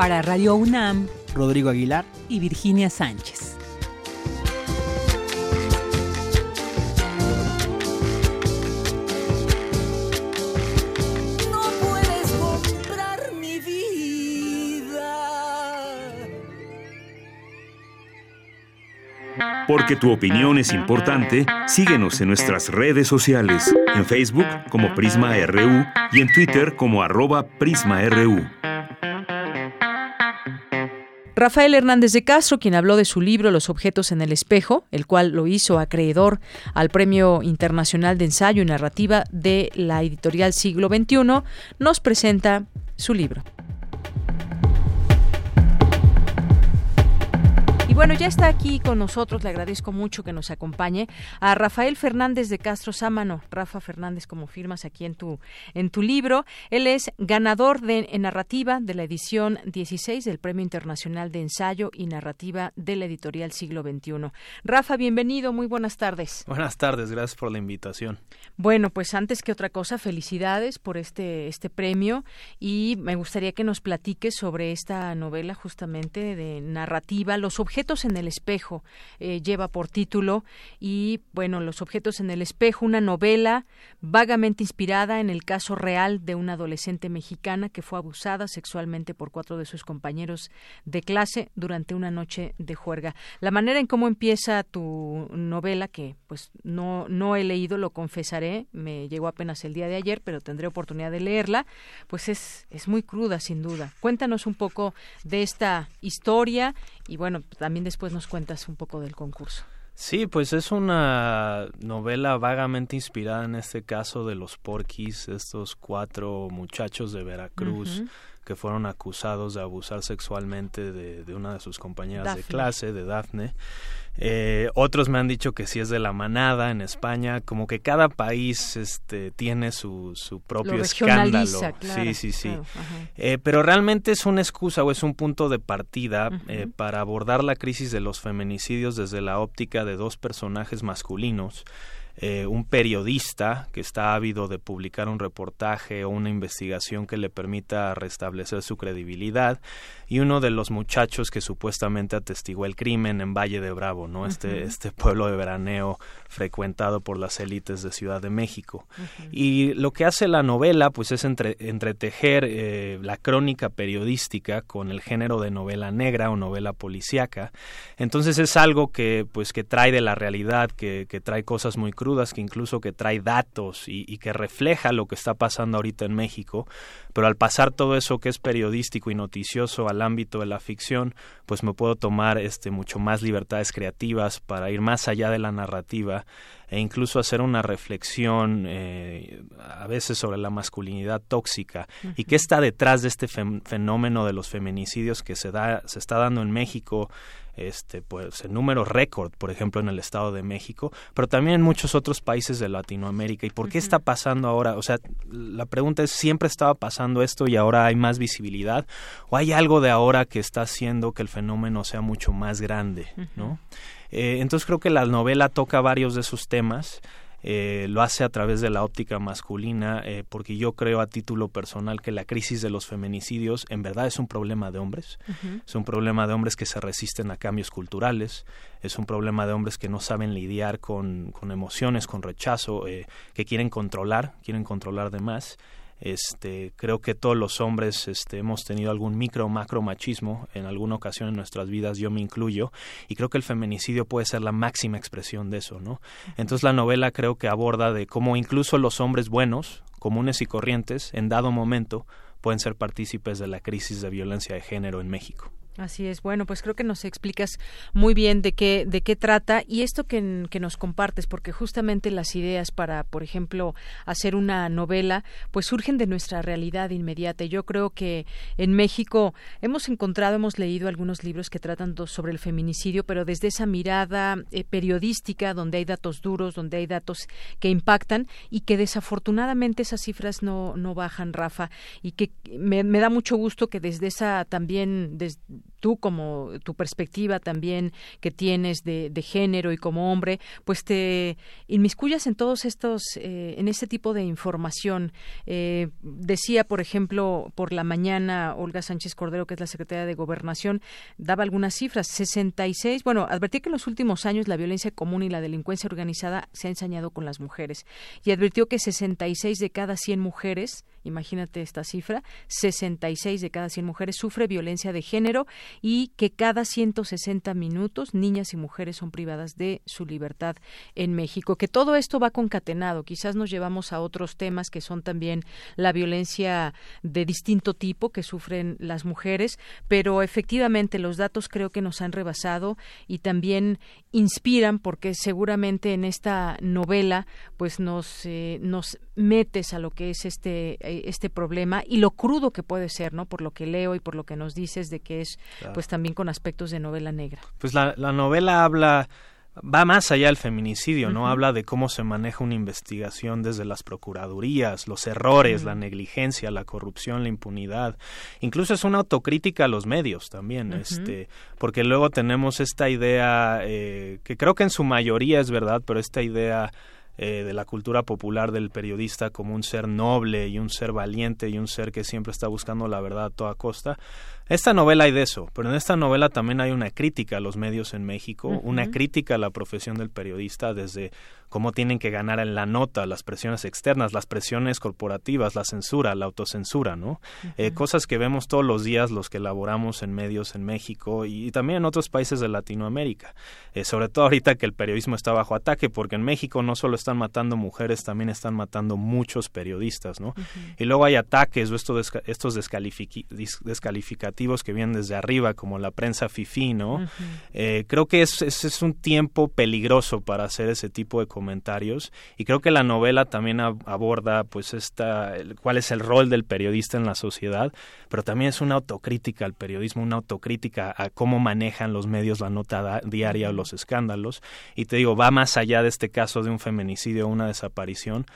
Para Radio UNAM, Rodrigo Aguilar y Virginia Sánchez. No puedes comprar mi vida. Porque tu opinión es importante, síguenos en nuestras redes sociales, en Facebook como Prisma RU y en Twitter como arroba PrismaRU. Rafael Hernández de Castro, quien habló de su libro Los objetos en el espejo, el cual lo hizo acreedor al Premio Internacional de Ensayo y Narrativa de la editorial Siglo XXI, nos presenta su libro. Bueno, ya está aquí con nosotros, le agradezco mucho que nos acompañe a Rafael Fernández de Castro Sámano. Rafa Fernández, como firmas aquí en tu, en tu libro. Él es ganador de en narrativa de la edición 16 del Premio Internacional de Ensayo y Narrativa de la editorial Siglo XXI. Rafa, bienvenido, muy buenas tardes. Buenas tardes, gracias por la invitación. Bueno, pues antes que otra cosa, felicidades por este, este premio y me gustaría que nos platiques sobre esta novela justamente de narrativa, Los objetos en el espejo, eh, lleva por título y bueno, Los objetos en el espejo, una novela vagamente inspirada en el caso real de una adolescente mexicana que fue abusada sexualmente por cuatro de sus compañeros de clase durante una noche de juerga. La manera en cómo empieza tu novela, que pues no, no he leído, lo confesaré, me llegó apenas el día de ayer, pero tendré oportunidad de leerla, pues es, es muy cruda sin duda. Cuéntanos un poco de esta historia y bueno, también después nos cuentas un poco del concurso. Sí, pues es una novela vagamente inspirada en este caso de los Porquis, estos cuatro muchachos de Veracruz que fueron acusados de abusar sexualmente de, una de sus compañeras de clase, de Daphne. Eh, otros me han dicho que sí es de la manada en España, como que cada país este, tiene su, su propio escándalo. sí, sí, sí. Eh, pero realmente es una excusa o es un punto de partida eh, para abordar la crisis de los feminicidios desde la óptica de dos personajes masculinos eh, un periodista que está ávido de publicar un reportaje o una investigación que le permita restablecer su credibilidad y uno de los muchachos que supuestamente atestiguó el crimen en Valle de Bravo, ¿no? Este, este pueblo de veraneo frecuentado por las élites de Ciudad de México. Y lo que hace la novela, pues es entre, entretejer eh, la crónica periodística con el género de novela negra o novela policíaca. Entonces es algo que, pues, que trae de la realidad, que, que trae cosas muy crudas, que incluso que trae datos y, y que refleja lo que está pasando ahorita en México, pero al pasar todo eso que es periodístico y noticioso al ámbito de la ficción, pues me puedo tomar este mucho más libertades creativas para ir más allá de la narrativa e incluso hacer una reflexión eh, a veces sobre la masculinidad tóxica y qué está detrás de este fenómeno de los feminicidios que se da se está dando en México este pues en números récord por ejemplo en el Estado de México pero también en muchos otros países de Latinoamérica. Y por qué está pasando ahora o sea la pregunta es siempre estaba pasando esto y ahora hay más visibilidad o hay algo de ahora que está haciendo que el fenómeno sea mucho más grande no eh, entonces creo que la novela toca varios de esos temas. Eh, lo hace a través de la óptica masculina, eh, porque yo creo a título personal que la crisis de los feminicidios en verdad es un problema de hombres, es un problema de hombres que se resisten a cambios culturales, es un problema de hombres que no saben lidiar con, con emociones, con rechazo, que quieren controlar, quieren controlar de más este, creo que todos los hombres este, hemos tenido algún micro o macro machismo en alguna ocasión en nuestras vidas, yo me incluyo, y creo que el feminicidio puede ser la máxima expresión de eso, ¿no? Entonces la novela creo que aborda de cómo incluso los hombres buenos, comunes y corrientes, en dado momento, pueden ser partícipes de la crisis de violencia de género en México. Así es. Bueno, pues creo que nos explicas muy bien de qué de qué trata y esto que, que, nos compartes, porque justamente las ideas para, por ejemplo, hacer una novela, pues surgen de nuestra realidad inmediata. Yo creo que en México hemos encontrado, hemos leído algunos libros que tratan sobre el feminicidio, pero desde esa mirada eh, periodística, donde hay datos duros, donde hay datos que impactan y que desafortunadamente esas cifras no, no bajan, Rafa, y que me, me da mucho gusto que desde esa también desde tú como tu perspectiva también que tienes de, género y como hombre, pues te inmiscuyas en todos estos, eh, en este tipo de información. Eh, decía, por ejemplo, por la mañana Olga Sánchez Cordero, que es la secretaria de Gobernación, daba algunas cifras, 66, bueno, advertí que en los últimos años la violencia común y la delincuencia organizada se ha ensañado con las mujeres y advirtió que 66 de cada 100 mujeres imagínate esta cifra, 66 de cada 100 mujeres sufre violencia de género y que cada 160 minutos niñas y mujeres son privadas de su libertad en México. Que todo esto va concatenado. Quizás nos llevamos a otros temas que son también la violencia de distinto tipo que sufren las mujeres, pero efectivamente los datos creo que nos han rebasado y también inspiran porque seguramente en esta novela pues nos, eh, nos metes a lo que es este eh, este problema y lo crudo que puede ser, ¿no? Por lo que leo y por lo que nos dices de que es, pues también con aspectos de novela negra. Pues la, la novela habla va más allá del feminicidio, ¿no? Habla de cómo se maneja una investigación desde las procuradurías, los errores, la negligencia, la corrupción, la impunidad. Incluso es una autocrítica a los medios también, este, porque luego tenemos esta idea eh, que creo que en su mayoría es verdad, pero esta idea eh, de la cultura popular del periodista como un ser noble y un ser valiente y un ser que siempre está buscando la verdad a toda costa. Esta novela hay de eso, pero en esta novela también hay una crítica a los medios en México, una crítica a la profesión del periodista desde cómo tienen que ganar en la nota, las presiones externas, las presiones corporativas, la censura, la autocensura, ¿no? Eh, cosas que vemos todos los días los que elaboramos en medios en México y, también en otros países de Latinoamérica. Eh, sobre todo ahorita que el periodismo está bajo ataque, porque en México no solo están matando mujeres, también están matando muchos periodistas, ¿no? Y luego hay ataques o estos, estos descalificativos que vienen desde arriba, como la prensa fifí, ¿no? Eh, creo que es, es, un tiempo peligroso para hacer ese tipo de comentarios y creo que la novela también aborda pues esta, cuál es el rol del periodista en la sociedad, pero también es una autocrítica al periodismo, una autocrítica a cómo manejan los medios la nota diaria o los escándalos. Y te digo, va más allá de este caso de un feminicidio o una desaparición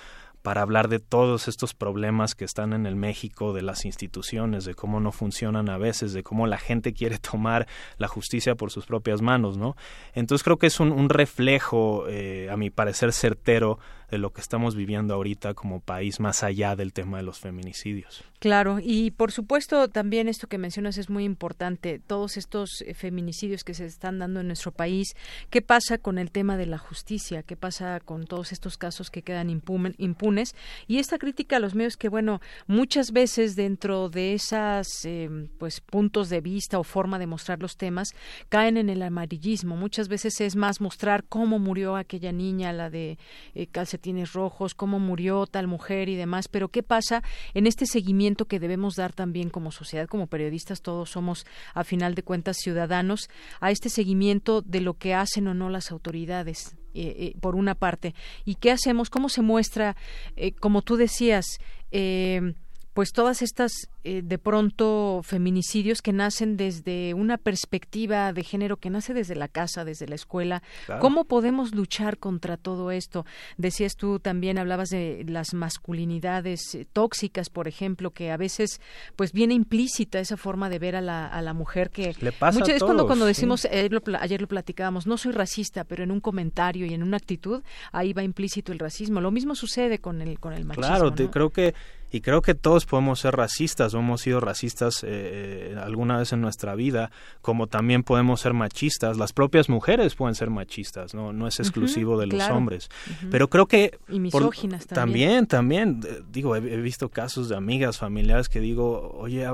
para hablar de todos estos problemas que están en el México, de las instituciones, de cómo no funcionan a veces, de cómo la gente quiere tomar la justicia por sus propias manos, ¿no? Entonces creo que es un, reflejo, eh, a mi parecer, certero de lo que estamos viviendo ahorita como país, más allá del tema de los feminicidios. Claro, y por supuesto también esto que mencionas es muy importante, todos estos eh, feminicidios que se están dando en nuestro país, ¿qué pasa con el tema de la justicia? ¿Qué pasa con todos estos casos que quedan impunes? Y esta crítica a los medios que, bueno, muchas veces dentro de esas eh, pues puntos de vista o forma de mostrar los temas caen en el amarillismo. Muchas veces es más mostrar cómo murió aquella niña, la de eh, calcetines rojos, cómo murió tal mujer y demás, pero ¿qué pasa en este seguimiento que debemos dar también como sociedad, como periodistas, todos somos a final de cuentas ciudadanos, a este seguimiento de lo que hacen o no las autoridades. Eh, eh, por una parte y qué hacemos cómo se muestra eh, como tú decías pues todas estas eh, de pronto feminicidios que nacen desde una perspectiva de género que nace desde la casa, desde la escuela. ¿Cómo podemos luchar contra todo esto? Decías tú también hablabas de las masculinidades eh, tóxicas, por ejemplo, que a veces pues viene implícita esa forma de ver a la, a la mujer que Le pasa muchas, es cuando cuando decimos ayer lo, ayer lo platicábamos, no soy racista, pero en un comentario y en una actitud ahí va implícito el racismo. Lo mismo sucede con el con el machismo. Claro, te, creo que y creo que todos podemos ser racistas o hemos sido racistas eh, eh, alguna vez en nuestra vida, como también podemos ser machistas. Las propias mujeres pueden ser machistas, no, no es exclusivo de los hombres. Pero creo que... Y misóginas también. También, Digo, he, visto casos de amigas, familiares que digo, oye,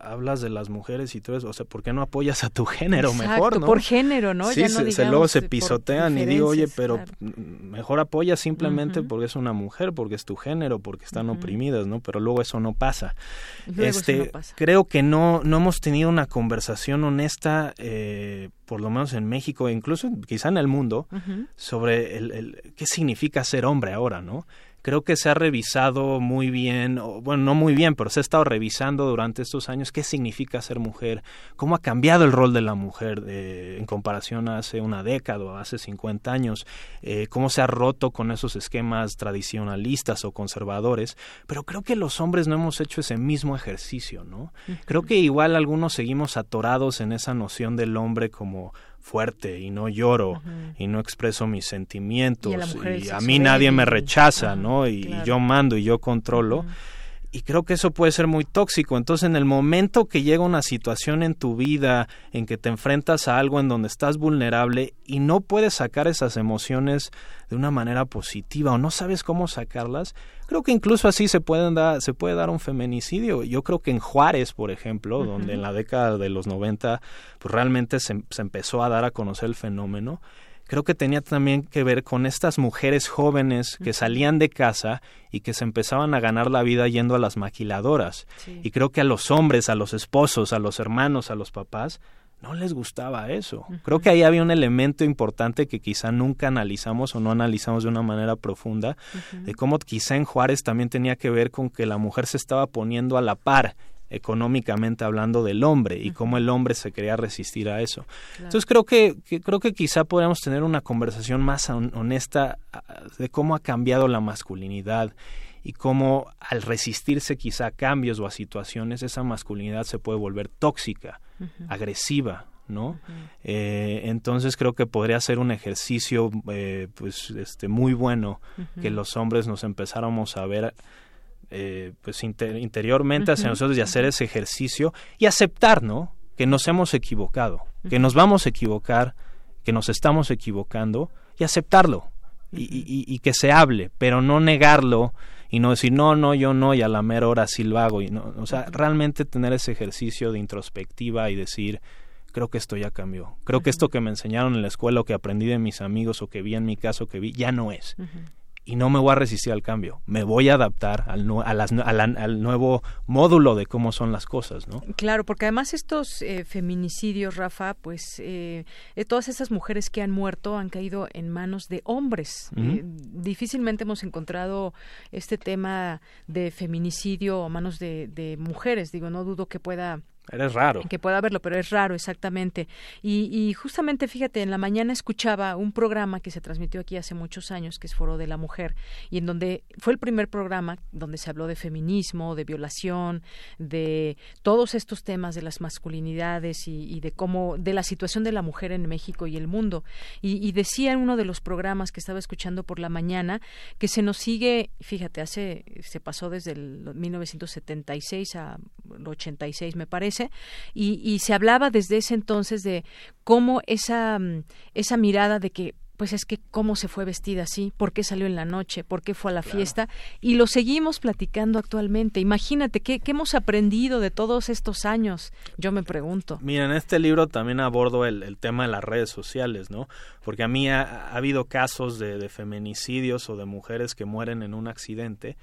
hablas de las mujeres y tú eres, o sea, ¿por qué no apoyas a tu género mejor? ¿no? por género, ¿no? Sí, se, luego se pisotean y digo, oye, pero mejor apoya simplemente porque es una mujer, porque es tu género, porque están oprimidas, ¿no? Pero luego eso no pasa. este, creo que no, no hemos tenido una conversación honesta, eh, por lo menos en México, incluso quizá en el mundo, sobre el, el, qué significa ser hombre ahora, ¿no? Creo que se ha revisado muy bien, bueno, no muy bien, pero se ha estado revisando durante estos años qué significa ser mujer, cómo ha cambiado el rol de la mujer en comparación a hace una década o hace 50 años, eh, cómo se ha roto con esos esquemas tradicionalistas o conservadores, pero creo que los hombres no hemos hecho ese mismo ejercicio, ¿no? Creo que igual algunos seguimos atorados en esa noción del hombre como fuerte y no lloro y no expreso mis sentimientos y, a, mí nadie me rechaza, ¿no? Y, yo mando y yo controlo. Y creo que eso puede ser muy tóxico. Entonces, en el momento que llega una situación en tu vida en que te enfrentas a algo en donde estás vulnerable y no puedes sacar esas emociones de una manera positiva o no sabes cómo sacarlas, creo que incluso así se pueden se puede dar un feminicidio. Yo creo que en Juárez, por ejemplo, donde en la década de los 90 pues realmente se, se empezó a dar a conocer el fenómeno, creo que tenía también que ver con estas mujeres jóvenes que salían de casa y que se empezaban a ganar la vida yendo a las maquiladoras. Y creo que a los hombres, a los esposos, a los hermanos, a los papás, no les gustaba eso. Creo que ahí había un elemento importante que quizá nunca analizamos o no analizamos de una manera profunda, de cómo quizá en Juárez también tenía que ver con que la mujer se estaba poniendo a la par económicamente hablando del hombre y cómo el hombre se quería resistir a eso. Entonces creo que, creo que quizá podríamos tener una conversación más honesta de cómo ha cambiado la masculinidad y cómo al resistirse quizá a cambios o a situaciones esa masculinidad se puede volver tóxica, agresiva, ¿no? Eh, entonces creo que podría ser un ejercicio eh, pues este muy bueno que los hombres nos empezáramos a ver eh, pues interiormente hacia nosotros y hacer ese ejercicio y aceptar, ¿no? Que nos hemos equivocado, que nos vamos a equivocar, que nos estamos equivocando y aceptarlo y, que se hable, pero no negarlo y no decir no, no, yo no y a la mera hora sí lo hago. Y no, o sea, realmente tener ese ejercicio de introspectiva y decir creo que esto ya cambió. Creo que esto que me enseñaron en la escuela o que aprendí de mis amigos o que vi en mi caso que vi ya no es y no me voy a resistir al cambio. Me voy a adaptar al, al nuevo módulo de cómo son las cosas, ¿no? Claro, porque además estos eh, feminicidios, Rafa, pues eh, eh, todas esas mujeres que han muerto han caído en manos de hombres. difícilmente hemos encontrado este tema de feminicidio a manos de, de mujeres. Digo, no dudo que pueda Eres raro. Que pueda verlo, pero es raro, exactamente. Y, y, justamente, fíjate, en la mañana escuchaba un programa que se transmitió aquí hace muchos años, que es Foro de la Mujer, y en donde fue el primer programa donde se habló de feminismo, de violación, de todos estos temas de las masculinidades y, de cómo, de la situación de la mujer en México y el mundo. Y, y decía en uno de los programas que estaba escuchando por la mañana que se nos sigue, fíjate, hace, se pasó desde el 1976 a 86, me parece, y, se hablaba desde ese entonces de cómo esa, mm, esa mirada de que pues es que cómo se fue vestida así, por qué salió en la noche, por qué fue a la fiesta, y lo seguimos platicando actualmente. Imagínate, ¿qué, hemos aprendido de todos estos años? Yo me pregunto. Mira, en este libro también abordo el, tema de las redes sociales, ¿no? Porque a mí ha, habido casos de, de feminicidios o de mujeres que mueren en un accidente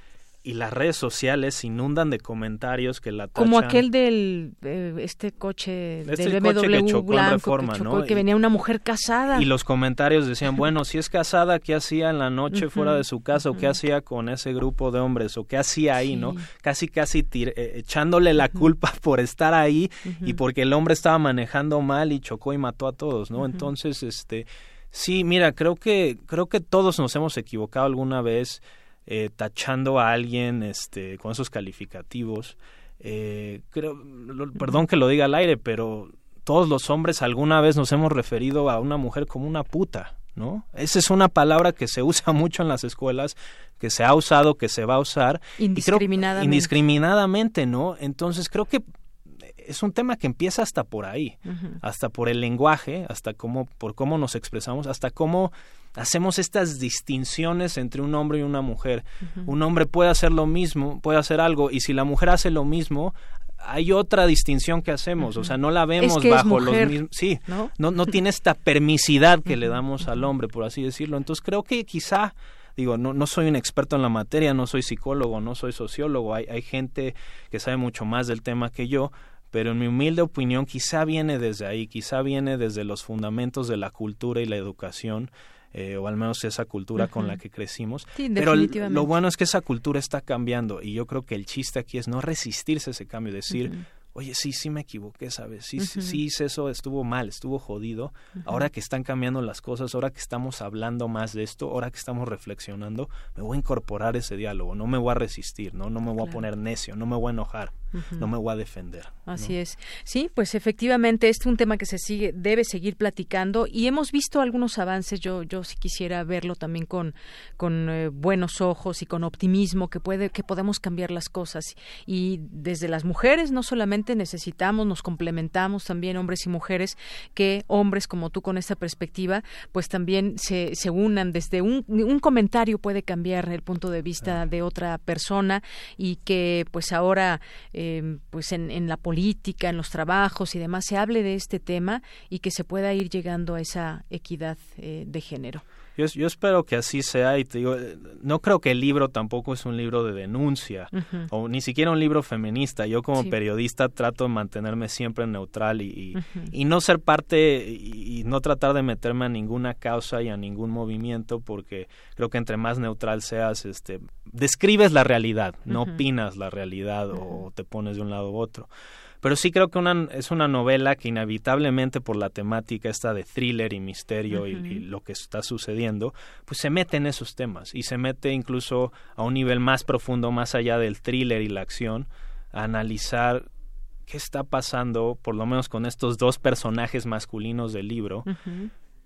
y las redes sociales se inundan de comentarios que la tachan. Como aquel del este coche este del BMW que chocó blanco, Reforma, que, chocó, ¿no? que venía una mujer casada. Y los comentarios decían, bueno, si es casada, ¿qué hacía en la noche fuera de su casa? ¿O qué hacía con ese grupo de hombres? ¿O qué hacía ahí, no? Casi, casi eh, echándole la culpa por estar ahí y porque el hombre estaba manejando mal y chocó y mató a todos, ¿no? Entonces, este... Sí, mira, creo que, creo que todos nos hemos equivocado alguna vez eh, tachando a alguien este, con esos calificativos. Eh, creo, perdón que lo diga al aire, pero todos los hombres alguna vez nos hemos referido a una mujer como una puta, ¿no? Esa es una palabra que se usa mucho en las escuelas, que se ha usado, que se va a usar. Indiscriminadamente. indiscriminadamente, ¿no? Entonces creo que es un tema que empieza hasta por ahí, hasta por el lenguaje, hasta cómo, por cómo nos expresamos, hasta cómo hacemos estas distinciones entre un hombre y una mujer. Un hombre puede hacer lo mismo, puede hacer algo, y si la mujer hace lo mismo, hay otra distinción que hacemos, o sea, no la vemos bajo los mismos, sí, ¿no? ¿no? tiene esta permisidad que le damos al hombre, por así decirlo. Entonces creo que quizá digo, no, no soy un experto en la materia, no soy psicólogo, no soy sociólogo, hay, hay gente que sabe mucho más del tema que yo, pero en mi humilde opinión quizá viene desde ahí, quizá viene desde los fundamentos de la cultura y la educación, eh, o al menos esa cultura con la que crecimos. pero lo bueno es que esa cultura está cambiando y yo creo que el chiste aquí es no resistirse a ese cambio, decir, oye, sí, sí me equivoqué, ¿sabes? Sí, sí, hice eso, estuvo mal, estuvo jodido. Ahora que están cambiando las cosas, ahora que estamos hablando más de esto, ahora que estamos reflexionando, me voy a incorporar ese diálogo, no me voy a resistir, ¿no? No me voy a poner necio, no me voy a enojar, no me voy a defender. Así es. Sí, pues efectivamente es un tema que se sigue, debe seguir platicando y hemos visto algunos avances. Yo, yo sí quisiera verlo también con, con eh, buenos ojos y con optimismo que puede, que podemos cambiar las cosas. Y desde las mujeres no solamente necesitamos, nos complementamos también hombres y mujeres, que hombres como tú con esta perspectiva, pues también se, se unan desde un, un comentario puede cambiar el punto de vista de otra persona y que pues ahora em, pues en, en la política, en los trabajos y demás se hable de este tema y que se pueda ir llegando a esa equidad eh, de género. Yo, yo, espero que así sea y te digo, eh, no creo que el libro tampoco es un libro de denuncia o ni siquiera un libro feminista. Yo como periodista trato de mantenerme siempre neutral y, y, no ser parte y, no tratar de meterme a ninguna causa y a ningún movimiento porque creo que entre más neutral seas, este, describes la realidad, no opinas la realidad o te pones de un lado u otro. Pero sí creo que una, es una novela que inevitablemente por la temática esta de thriller y misterio y, lo que está sucediendo, pues se mete en esos temas y se mete incluso a un nivel más profundo, más allá del thriller y la acción, a analizar qué está pasando, por lo menos con estos dos personajes masculinos del libro,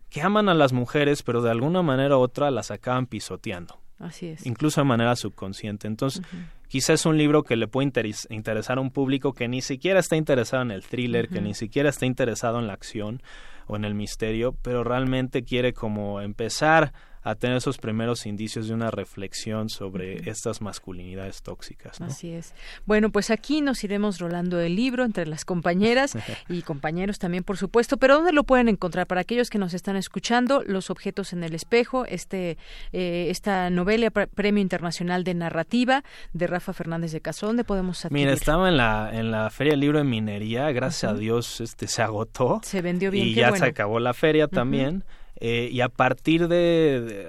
que aman a las mujeres, pero de alguna manera u otra las acaban pisoteando. Así es. Incluso de manera subconsciente. Entonces, quizás es un libro que le puede interesar a un público que ni siquiera está interesado en el thriller, que ni siquiera está interesado en la acción o en el misterio, pero realmente quiere como empezar a tener esos primeros indicios de una reflexión sobre estas masculinidades tóxicas. Así es. Bueno, pues aquí nos iremos rolando el libro entre las compañeras y compañeros también, por supuesto. Pero ¿dónde lo pueden encontrar? Para aquellos que nos están escuchando, Los objetos en el espejo, este, eh, esta novela Premio Internacional de Narrativa de Rafa Fernández de Caso. ¿Dónde podemos adquirir? Mira, estaba en la, en la Feria del Libro de Minería. Gracias a Dios este, se agotó. Se vendió bien. Y ya se acabó la feria también. Eh, y a partir de,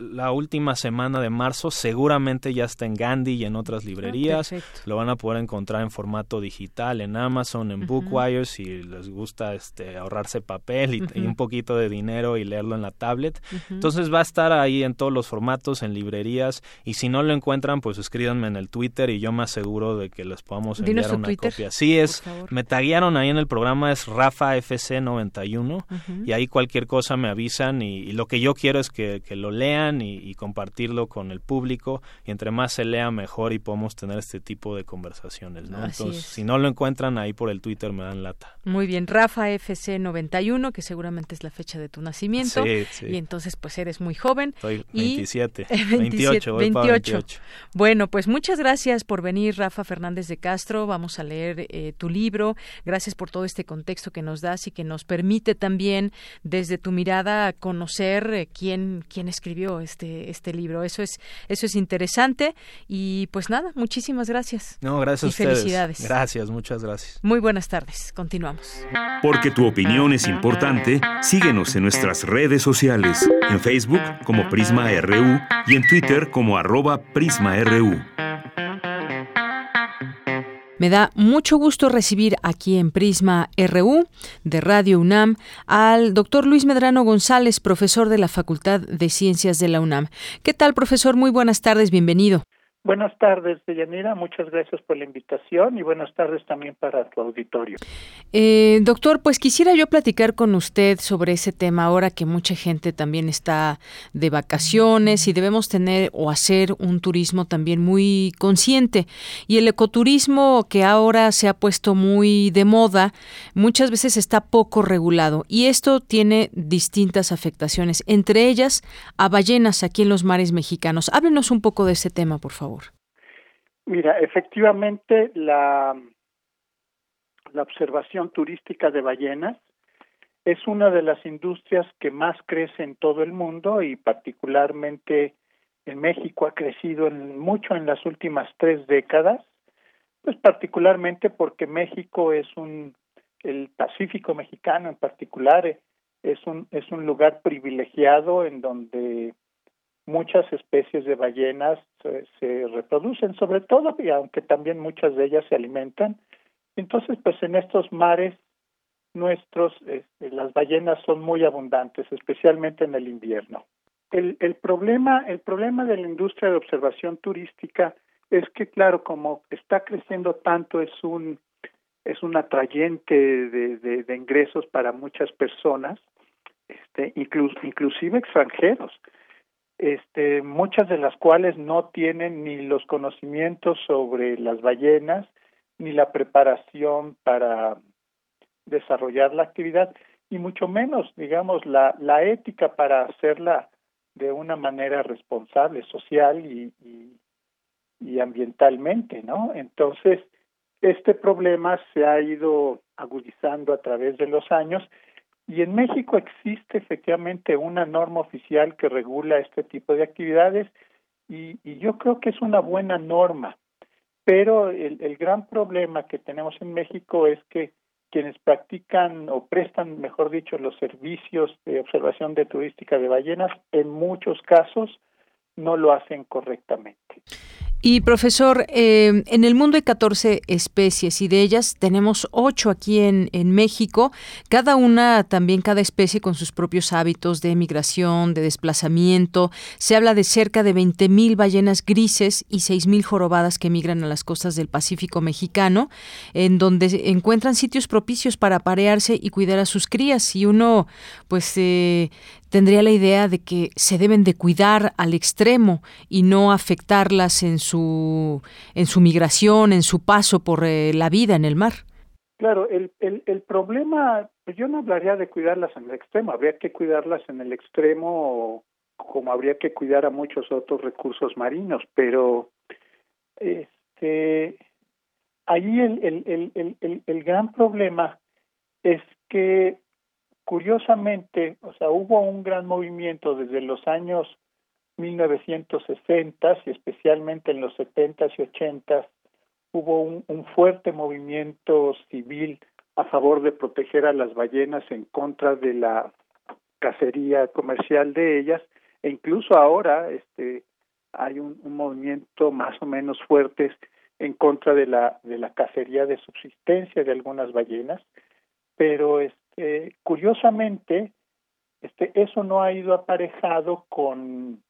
la última semana de marzo seguramente ya está en Gandhi y en otras librerías. Lo van a poder encontrar en formato digital en Amazon, en Bookwire si les gusta este ahorrarse papel y, un poquito de dinero y leerlo en la tablet. Entonces va a estar ahí en todos los formatos, en librerías. Y si no lo encuentran pues escríbanme en el Twitter y yo me aseguro de que les podamos enviar una copia. Sí es, me taguearon ahí en el programa es RafaFC91 y ahí cualquier cosa me avisa y, lo que yo quiero es que, lo lean y, compartirlo con el público y entre más se lea mejor y podemos tener este tipo de conversaciones, ¿no? Entonces, si no lo encuentran ahí por el Twitter me dan lata. Muy bien, Rafa FC91, que seguramente es la fecha de tu nacimiento. Y entonces pues eres muy joven. Estoy 27, 28, 28. Bueno, pues muchas gracias por venir, Rafa Fernández de Castro. Vamos a leer eh, tu libro. Gracias por todo este contexto que nos das y que nos permite también desde tu mirada conocer eh, quién, quién escribió este, este libro. Eso es, eso es interesante. Y pues nada, muchísimas gracias. No, gracias y a ustedes. felicidades. Gracias, muchas gracias. Muy buenas tardes. Continuamos. Porque tu opinión es importante, síguenos en nuestras redes sociales. En Facebook como Prisma RU y en Twitter como arroba PrismaRU. Me da mucho gusto recibir aquí en Prisma RU de Radio UNAM al doctor Luis Medrano González, profesor de la Facultad de Ciencias de la UNAM. ¿Qué tal, profesor? Muy buenas tardes, bienvenido. Buenas tardes, Deyanira. Muchas gracias por la invitación y buenas tardes también para tu auditorio. Eh, doctor, pues quisiera yo platicar con usted sobre ese tema ahora que mucha gente también está de vacaciones y debemos tener o hacer un turismo también muy consciente. Y el ecoturismo que ahora se ha puesto muy de moda, muchas veces está poco regulado y esto tiene distintas afectaciones, entre ellas a ballenas aquí en los mares mexicanos. Háblenos un poco de ese tema, por favor. Mira, efectivamente la, observación turística de ballenas es una de las industrias que más crece en todo el mundo y particularmente en México ha crecido en, mucho en las últimas tres décadas, pues particularmente porque México es un, el Pacífico mexicano en particular eh, es un, es un lugar privilegiado en donde muchas especies de ballenas se, reproducen sobre todo y aunque también muchas de ellas se alimentan. Entonces pues en estos mares nuestros este, las ballenas son muy abundantes especialmente en el invierno. El, el problema el problema de la industria de observación turística es que claro como está creciendo tanto es un es un atrayente de, de, de ingresos para muchas personas este inclusive extranjeros este, muchas de las cuales no tienen ni los conocimientos sobre las ballenas ni la preparación para desarrollar la actividad y mucho menos, digamos, la, la ética para hacerla de una manera responsable, social y, y, y ambientalmente, ¿no? Entonces, este problema se ha ido agudizando a través de los años y en México existe efectivamente una norma oficial que regula este tipo de actividades y, yo creo que es una buena norma, pero el, el gran problema que tenemos en México es que quienes practican o prestan, mejor dicho, los servicios de observación de turística de ballenas, en muchos casos no lo hacen correctamente. Y profesor, eh, en el mundo hay 14 especies y de ellas tenemos 8 aquí en, en, México, cada una también, cada especie con sus propios hábitos de migración, de desplazamiento. Se habla de cerca de 20.000 ballenas grises y 6.000 jorobadas que migran a las costas del Pacífico mexicano, en donde encuentran sitios propicios para aparearse y cuidar a sus crías. Y uno, pues, eh, tendría la idea de que se deben de cuidar al extremo y no afectarlas en su en su migración, en su paso por eh, la vida en el mar. Claro, el, el, problema, pues yo no hablaría de cuidarlas en el extremo, habría que cuidarlas en el extremo como habría que cuidar a muchos otros recursos marinos, pero este ahí el, el, el, el gran problema es que curiosamente, o sea, hubo un gran movimiento desde los años 1960 y especialmente en los 70 y 80 hubo un, fuerte movimiento civil a favor de proteger a las ballenas en contra de la cacería comercial de ellas e incluso ahora este hay un, movimiento más o menos fuerte en contra de la de la cacería de subsistencia de algunas ballenas pero este curiosamente este eso no ha ido aparejado con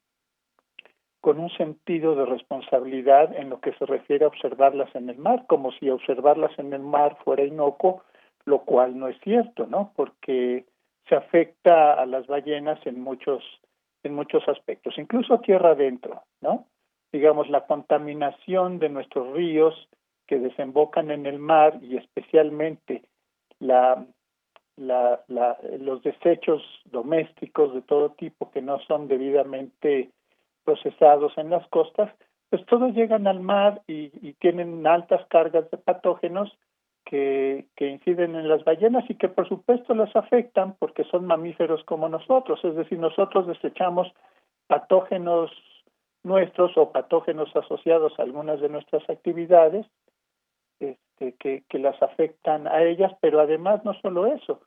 con un sentido de responsabilidad en lo que se refiere a observarlas en el mar, como si observarlas en el mar fuera inocuo, lo cual no es cierto, ¿no? Porque se afecta a las ballenas en muchos en muchos aspectos, incluso tierra adentro, ¿no? Digamos la contaminación de nuestros ríos que desembocan en el mar y especialmente la, la, la los desechos domésticos de todo tipo que no son debidamente procesados en las costas, pues todos llegan al mar y, tienen altas cargas de patógenos que, inciden en las ballenas y que por supuesto las afectan porque son mamíferos como nosotros, es decir, nosotros desechamos patógenos nuestros o patógenos asociados a algunas de nuestras actividades este, que las afectan a ellas, pero además no solo eso,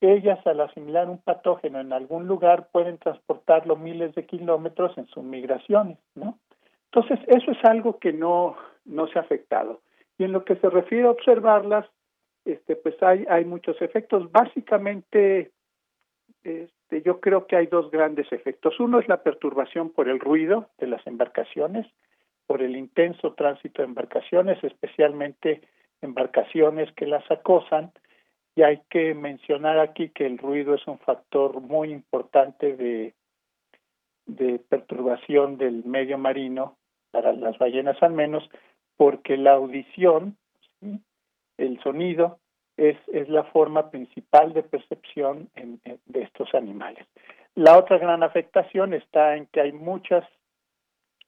ellas al asimilar un patógeno en algún lugar pueden transportarlo miles de kilómetros en sus migraciones, ¿no? Entonces, eso es algo que no, no se ha afectado. Y en lo que se refiere a observarlas, este, pues hay, hay muchos efectos. Básicamente, este, yo creo que hay dos grandes efectos. Uno es la perturbación por el ruido de las embarcaciones, por el intenso tránsito de embarcaciones, especialmente embarcaciones que las acosan, y hay que mencionar aquí que el ruido es un factor muy importante de, de perturbación del medio marino, para las ballenas al menos, porque la audición, el sonido, es, es la forma principal de percepción de estos animales. La otra gran afectación está en que hay muchas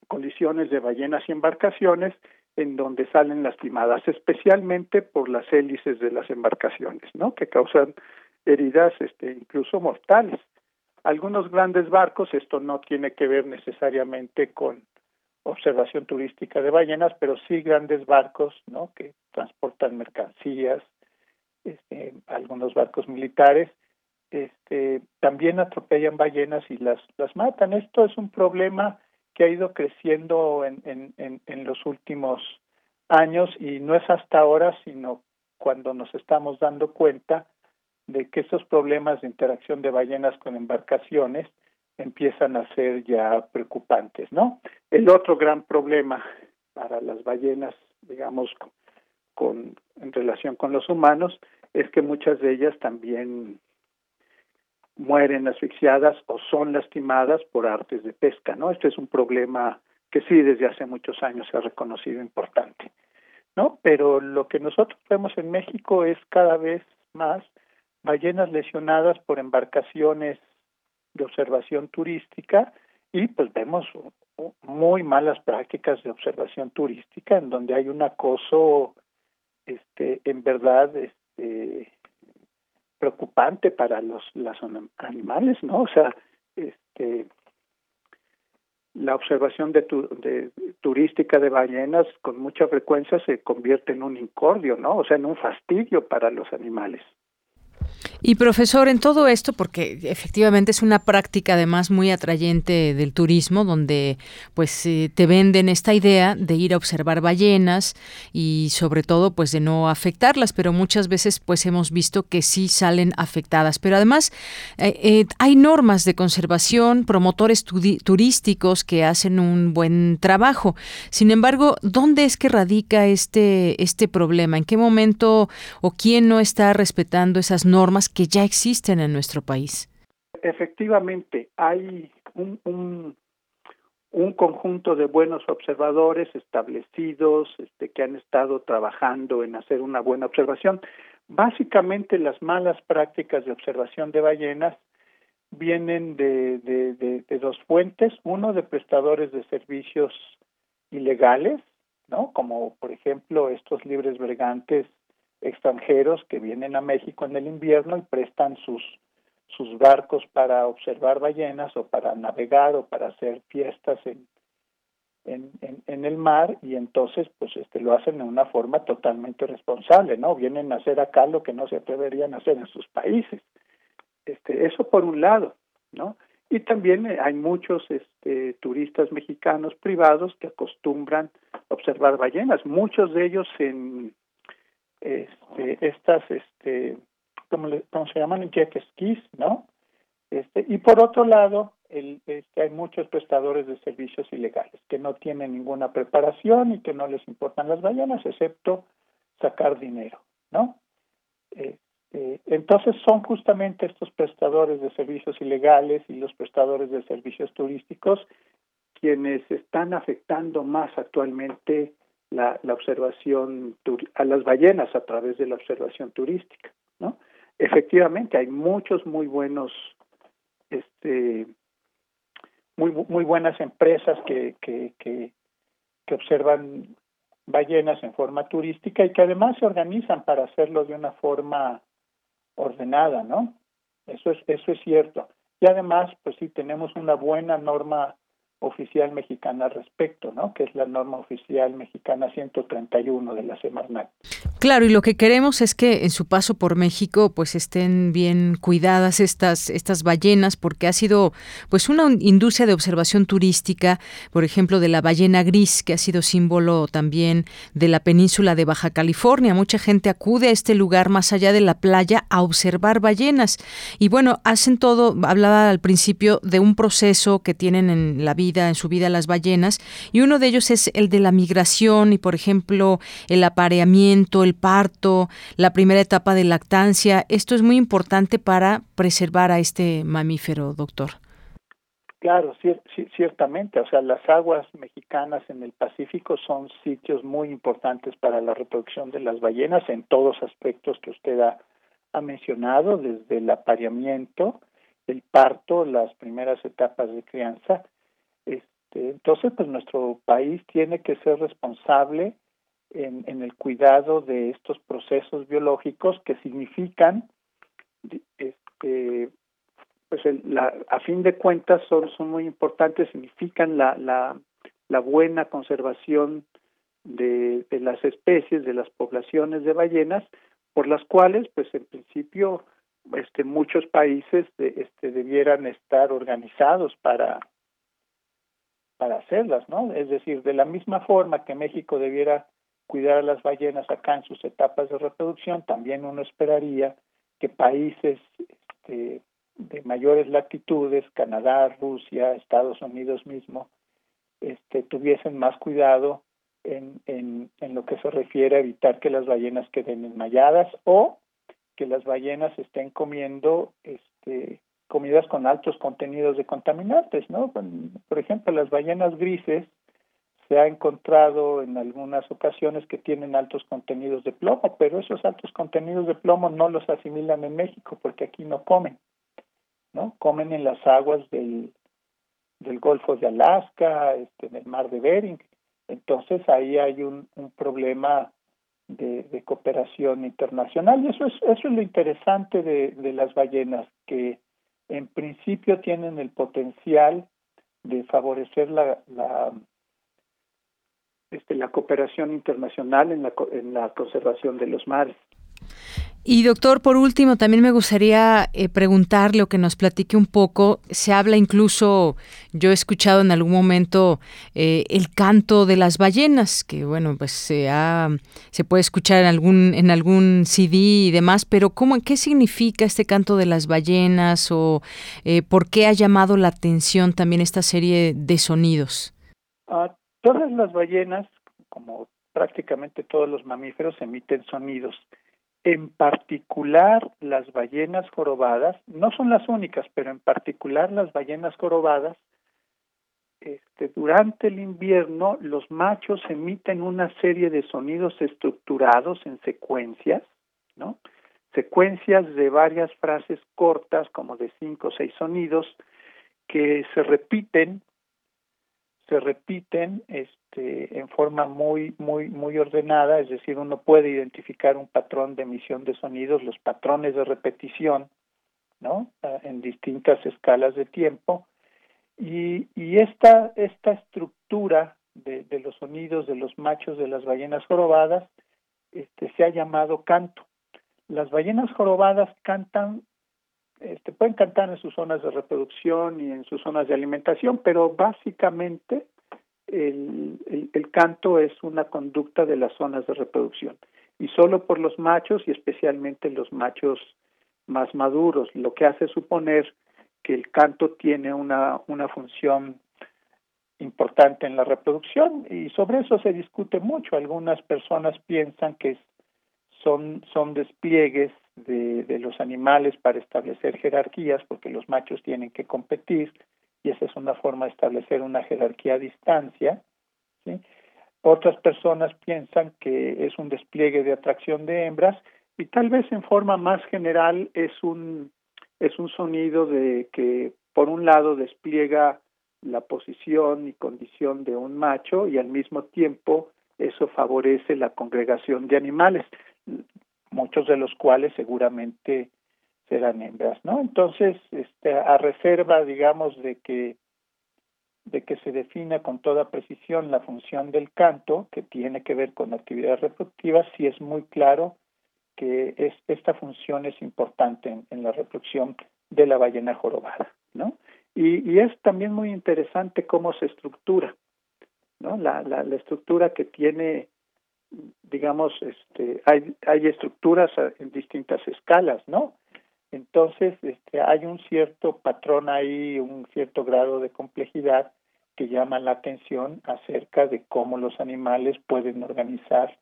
colisiones de ballenas y embarcaciones en donde salen lastimadas, especialmente por las hélices de las embarcaciones, ¿no? Que causan heridas, este, incluso mortales. Algunos grandes barcos, esto no tiene que ver necesariamente con observación turística de ballenas, pero sí grandes barcos, ¿no? Que transportan mercancías, este, algunos barcos militares, este, también atropellan ballenas y las las matan. Esto es un problema que ha ido creciendo en, en, en, los últimos años y no es hasta ahora, sino cuando nos estamos dando cuenta de que esos problemas de interacción de ballenas con embarcaciones empiezan a ser ya preocupantes, ¿no? El otro gran problema para las ballenas, digamos, con en relación con los humanos, es que muchas de ellas también mueren asfixiadas o son lastimadas por artes de pesca, ¿no? Este es un problema que sí desde hace muchos años se ha reconocido importante, ¿no? Pero lo que nosotros vemos en México es cada vez más ballenas lesionadas por embarcaciones de observación turística y pues vemos muy malas prácticas de observación turística en donde hay un acoso este en verdad este preocupante para los los animales, ¿no? O sea, este la observación de, de turística de ballenas con mucha frecuencia se convierte en un incordio, ¿no? O sea, en un fastidio para los animales. Y profesor, en todo esto, porque efectivamente es una práctica además muy atrayente del turismo, donde pues eh, te venden esta idea de ir a observar ballenas y sobre todo pues de no afectarlas, pero muchas veces pues hemos visto que sí salen afectadas. Pero además eh, eh, hay normas de conservación, promotores turísticos que hacen un buen trabajo. Sin embargo, ¿dónde es que radica este, este problema? ¿En qué momento o quién no está respetando esas normas que ya existen en nuestro país. Efectivamente, hay un, un, un conjunto de buenos observadores establecidos este, que han estado trabajando en hacer una buena observación. Básicamente las malas prácticas de observación de ballenas vienen de, de, dos fuentes, uno de prestadores de servicios ilegales, ¿no? Como por ejemplo estos libres vergantes extranjeros que vienen a México en el invierno y prestan sus sus barcos para observar ballenas o para navegar o para hacer fiestas en, en, en, el mar y entonces pues este lo hacen de una forma totalmente responsable, ¿no? Vienen a hacer acá lo que no se atreverían a hacer en sus países. Este, eso por un lado, ¿no? Y también hay muchos este, turistas mexicanos privados que acostumbran observar ballenas, muchos de ellos en este, estas este, como, le, como se llaman jet skis, ¿no? Este, y por otro lado, el, este, hay muchos prestadores de servicios ilegales que no tienen ninguna preparación y que no les importan las ballenas, excepto sacar dinero, ¿no? Este, entonces son justamente estos prestadores de servicios ilegales y los prestadores de servicios turísticos quienes están afectando más actualmente la, la observación a las ballenas a través de la observación turística, ¿no? efectivamente hay muchos muy buenos este muy muy buenas empresas que, que, que, que observan ballenas en forma turística y que además se organizan para hacerlo de una forma ordenada, ¿no? Eso es eso es cierto. Y además, pues sí tenemos una buena norma oficial mexicana al respecto, ¿no? Que es la norma oficial mexicana 131 de la Semarnat. Claro, y lo que queremos es que en su paso por México pues estén bien cuidadas estas estas ballenas porque ha sido pues una industria de observación turística, por ejemplo, de la ballena gris que ha sido símbolo también de la península de Baja California. Mucha gente acude a este lugar más allá de la playa a observar ballenas. Y bueno, hacen todo, hablaba al principio de un proceso que tienen en la vida en su vida las ballenas, y uno de ellos es el de la migración y, por ejemplo, el apareamiento, el parto, la primera etapa de lactancia. Esto es muy importante para preservar a este mamífero, doctor. Claro, ciertamente. O sea, las aguas mexicanas en el Pacífico son sitios muy importantes para la reproducción de las ballenas en todos aspectos que usted ha, mencionado, desde el apareamiento, el parto, las primeras etapas de crianza entonces, pues nuestro país tiene que ser responsable en, en el cuidado de estos procesos biológicos que significan, este, pues la, a fin de cuentas son, son muy importantes, significan la, la, la buena conservación de, de las especies, de las poblaciones de ballenas, por las cuales, pues en principio, este, muchos países de, este, debieran estar organizados para para hacerlas, ¿no? Es decir, de la misma forma que México debiera cuidar a las ballenas acá en sus etapas de reproducción, también uno esperaría que países este, de mayores latitudes, Canadá, Rusia, Estados Unidos mismo, este, tuviesen más cuidado en, en, lo que se refiere a evitar que las ballenas queden enmayadas o que las ballenas estén comiendo este, comidas con altos contenidos de contaminantes, ¿no? Por ejemplo, las ballenas grises se ha encontrado en algunas ocasiones que tienen altos contenidos de plomo, pero esos altos contenidos de plomo no los asimilan en México porque aquí no comen, ¿no? Comen en las aguas del, Golfo de Alaska, este, en el Mar de Bering. Entonces ahí hay un, problema de, de, cooperación internacional y eso es eso es lo interesante de, de las ballenas que en principio tienen el potencial de favorecer la, la este, la cooperación internacional en la, en la conservación de los mares. Y doctor, por último, también me gustaría eh, preguntarle o que nos platique un poco. Se habla incluso, yo he escuchado en algún momento eh, el canto de las ballenas, que bueno, pues se ha, se puede escuchar en algún en algún CD y demás. Pero cómo, qué significa este canto de las ballenas o eh, por qué ha llamado la atención también esta serie de sonidos. Uh, todas las ballenas, como prácticamente todos los mamíferos, emiten sonidos en particular las ballenas jorobadas, no son las únicas, pero en particular las ballenas jorobadas, este, durante el invierno los machos emiten una serie de sonidos estructurados en secuencias, ¿no? secuencias de varias frases cortas, como de cinco o seis sonidos, que se repiten, se repiten este, en forma muy, muy, muy ordenada, es decir, uno puede identificar un patrón de emisión de sonidos, los patrones de repetición, ¿no? Ah, en distintas escalas de tiempo. Y, y esta, esta estructura de, de los sonidos de los machos de las ballenas jorobadas este, se ha llamado canto. Las ballenas jorobadas cantan, este, pueden cantar en sus zonas de reproducción y en sus zonas de alimentación, pero básicamente el, el, el canto es una conducta de las zonas de reproducción y solo por los machos y especialmente los machos más maduros, lo que hace suponer que el canto tiene una, una función importante en la reproducción y sobre eso se discute mucho. Algunas personas piensan que son, son despliegues de, los animales para establecer jerarquías porque los machos tienen que competir y esa es una forma de establecer una jerarquía a distancia. Otras personas piensan que es un despliegue de atracción de hembras y tal vez en forma más general es un es un sonido de que por un lado despliega la posición y condición de un macho y al mismo tiempo eso favorece la congregación de animales, muchos de los cuales seguramente serán hembras, ¿no? Entonces, este, a reserva, digamos, de que de que se defina con toda precisión la función del canto, que tiene que ver con actividades reproductivas, sí es muy claro que es, esta función es importante en, en la reproducción de la ballena jorobada, ¿no? Y, y, es también muy interesante cómo se estructura, ¿no? La, la, la estructura que tiene, digamos, este, hay, hay estructuras en distintas escalas, ¿no? Entonces, este, hay un cierto patrón ahí, un cierto grado de complejidad que llama la atención acerca de cómo los animales pueden organizar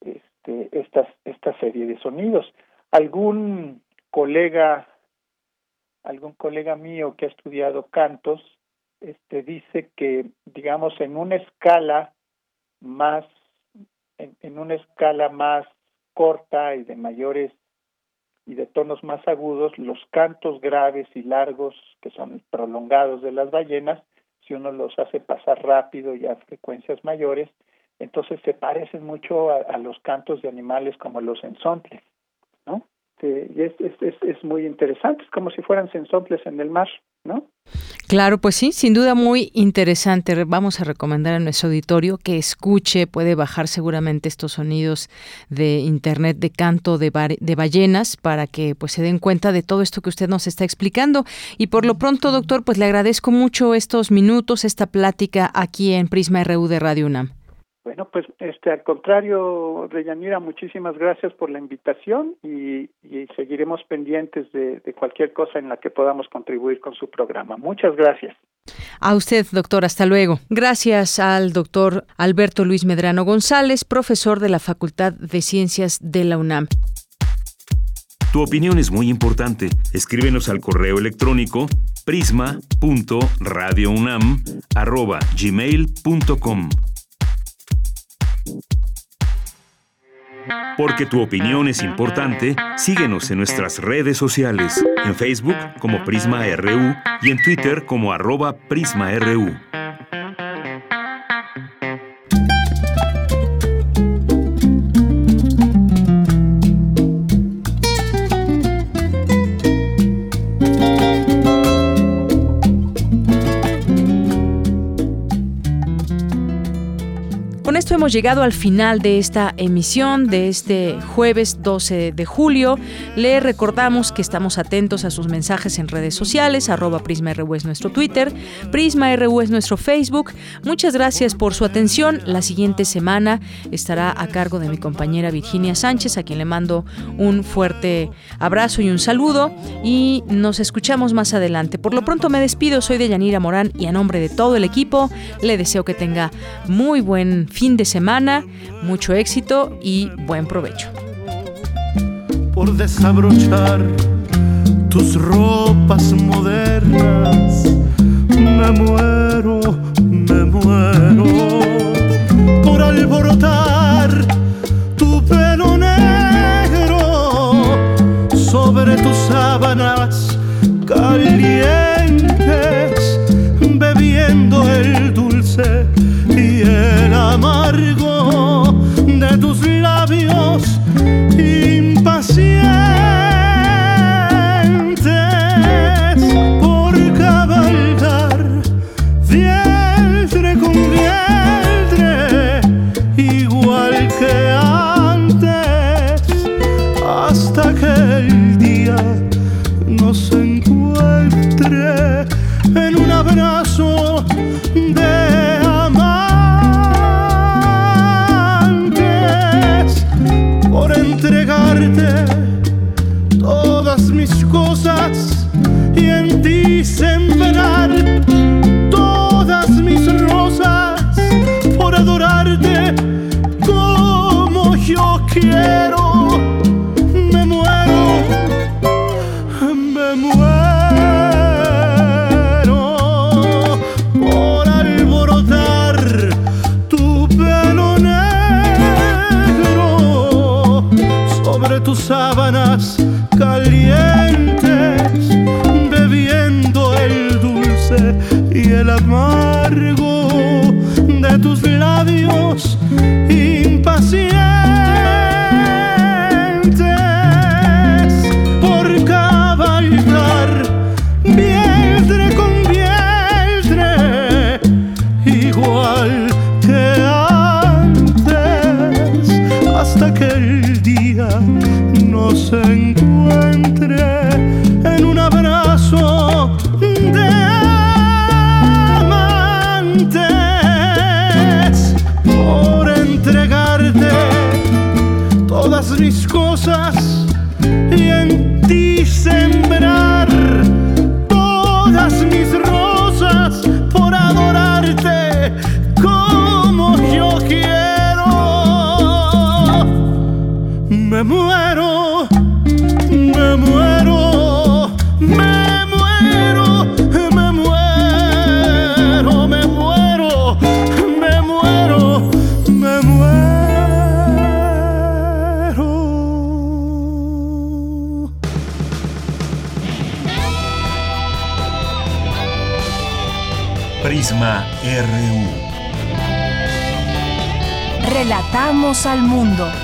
este, estas, esta serie de sonidos. Algún colega algún colega mío que ha estudiado cantos este dice que digamos en una escala más en, en, una escala más corta y de mayores y de tonos más agudos los cantos graves y largos que son prolongados de las ballenas si uno los hace pasar rápido y a frecuencias mayores entonces se parecen mucho a, los cantos de animales como los ensontles no este, y es, es, es, es, muy interesante, es como si fueran sensontles en el mar, ¿no? Claro, pues sí, sin duda muy interesante. Vamos a recomendar a nuestro auditorio que escuche, puede bajar seguramente estos sonidos de internet de canto de, ballenas para que pues se den cuenta de todo esto que usted nos está explicando. Y por lo pronto, doctor, pues le agradezco mucho estos minutos, esta plática aquí en Prisma RU de Radio UNAM. Bueno, pues este al contrario, Reyanira, muchísimas gracias por la invitación y, y seguiremos pendientes de, de, cualquier cosa en la que podamos contribuir con su programa. Muchas gracias. A usted, doctor, hasta luego. Gracias al doctor Alberto Luis Medrano González, profesor de la Facultad de Ciencias de la UNAM. Tu opinión es muy importante. Escríbenos al correo electrónico prisma.radiounam@gmail.com. Porque tu opinión es importante, síguenos en nuestras redes sociales, en Facebook como Prisma RU y en Twitter como arroba PrismaRU. Hemos llegado al final de esta emisión de este jueves 12 de julio. Le recordamos que estamos atentos a sus mensajes en redes sociales, arroba PrismaRU es nuestro Twitter, PrismaRU es nuestro Facebook. Muchas gracias por su atención. La siguiente semana estará a cargo de mi compañera Virginia Sánchez, a quien le mando un fuerte abrazo y un saludo. Y nos escuchamos más adelante. Por lo pronto me despido, soy de Yanira Morán y a nombre de todo el equipo le deseo que tenga muy buen fin de de semana, mucho éxito y buen provecho. Por desabrochar tus ropas modernas, me muero, me muero. Por alborotar tu pelo negro sobre tus sábanas calientes, bebiendo el dulce el amargo de tus labios impacientes por cabalgar vientre con vientre, igual que antes, hasta que el día nos encuentre. quiero Relatamos al mundo.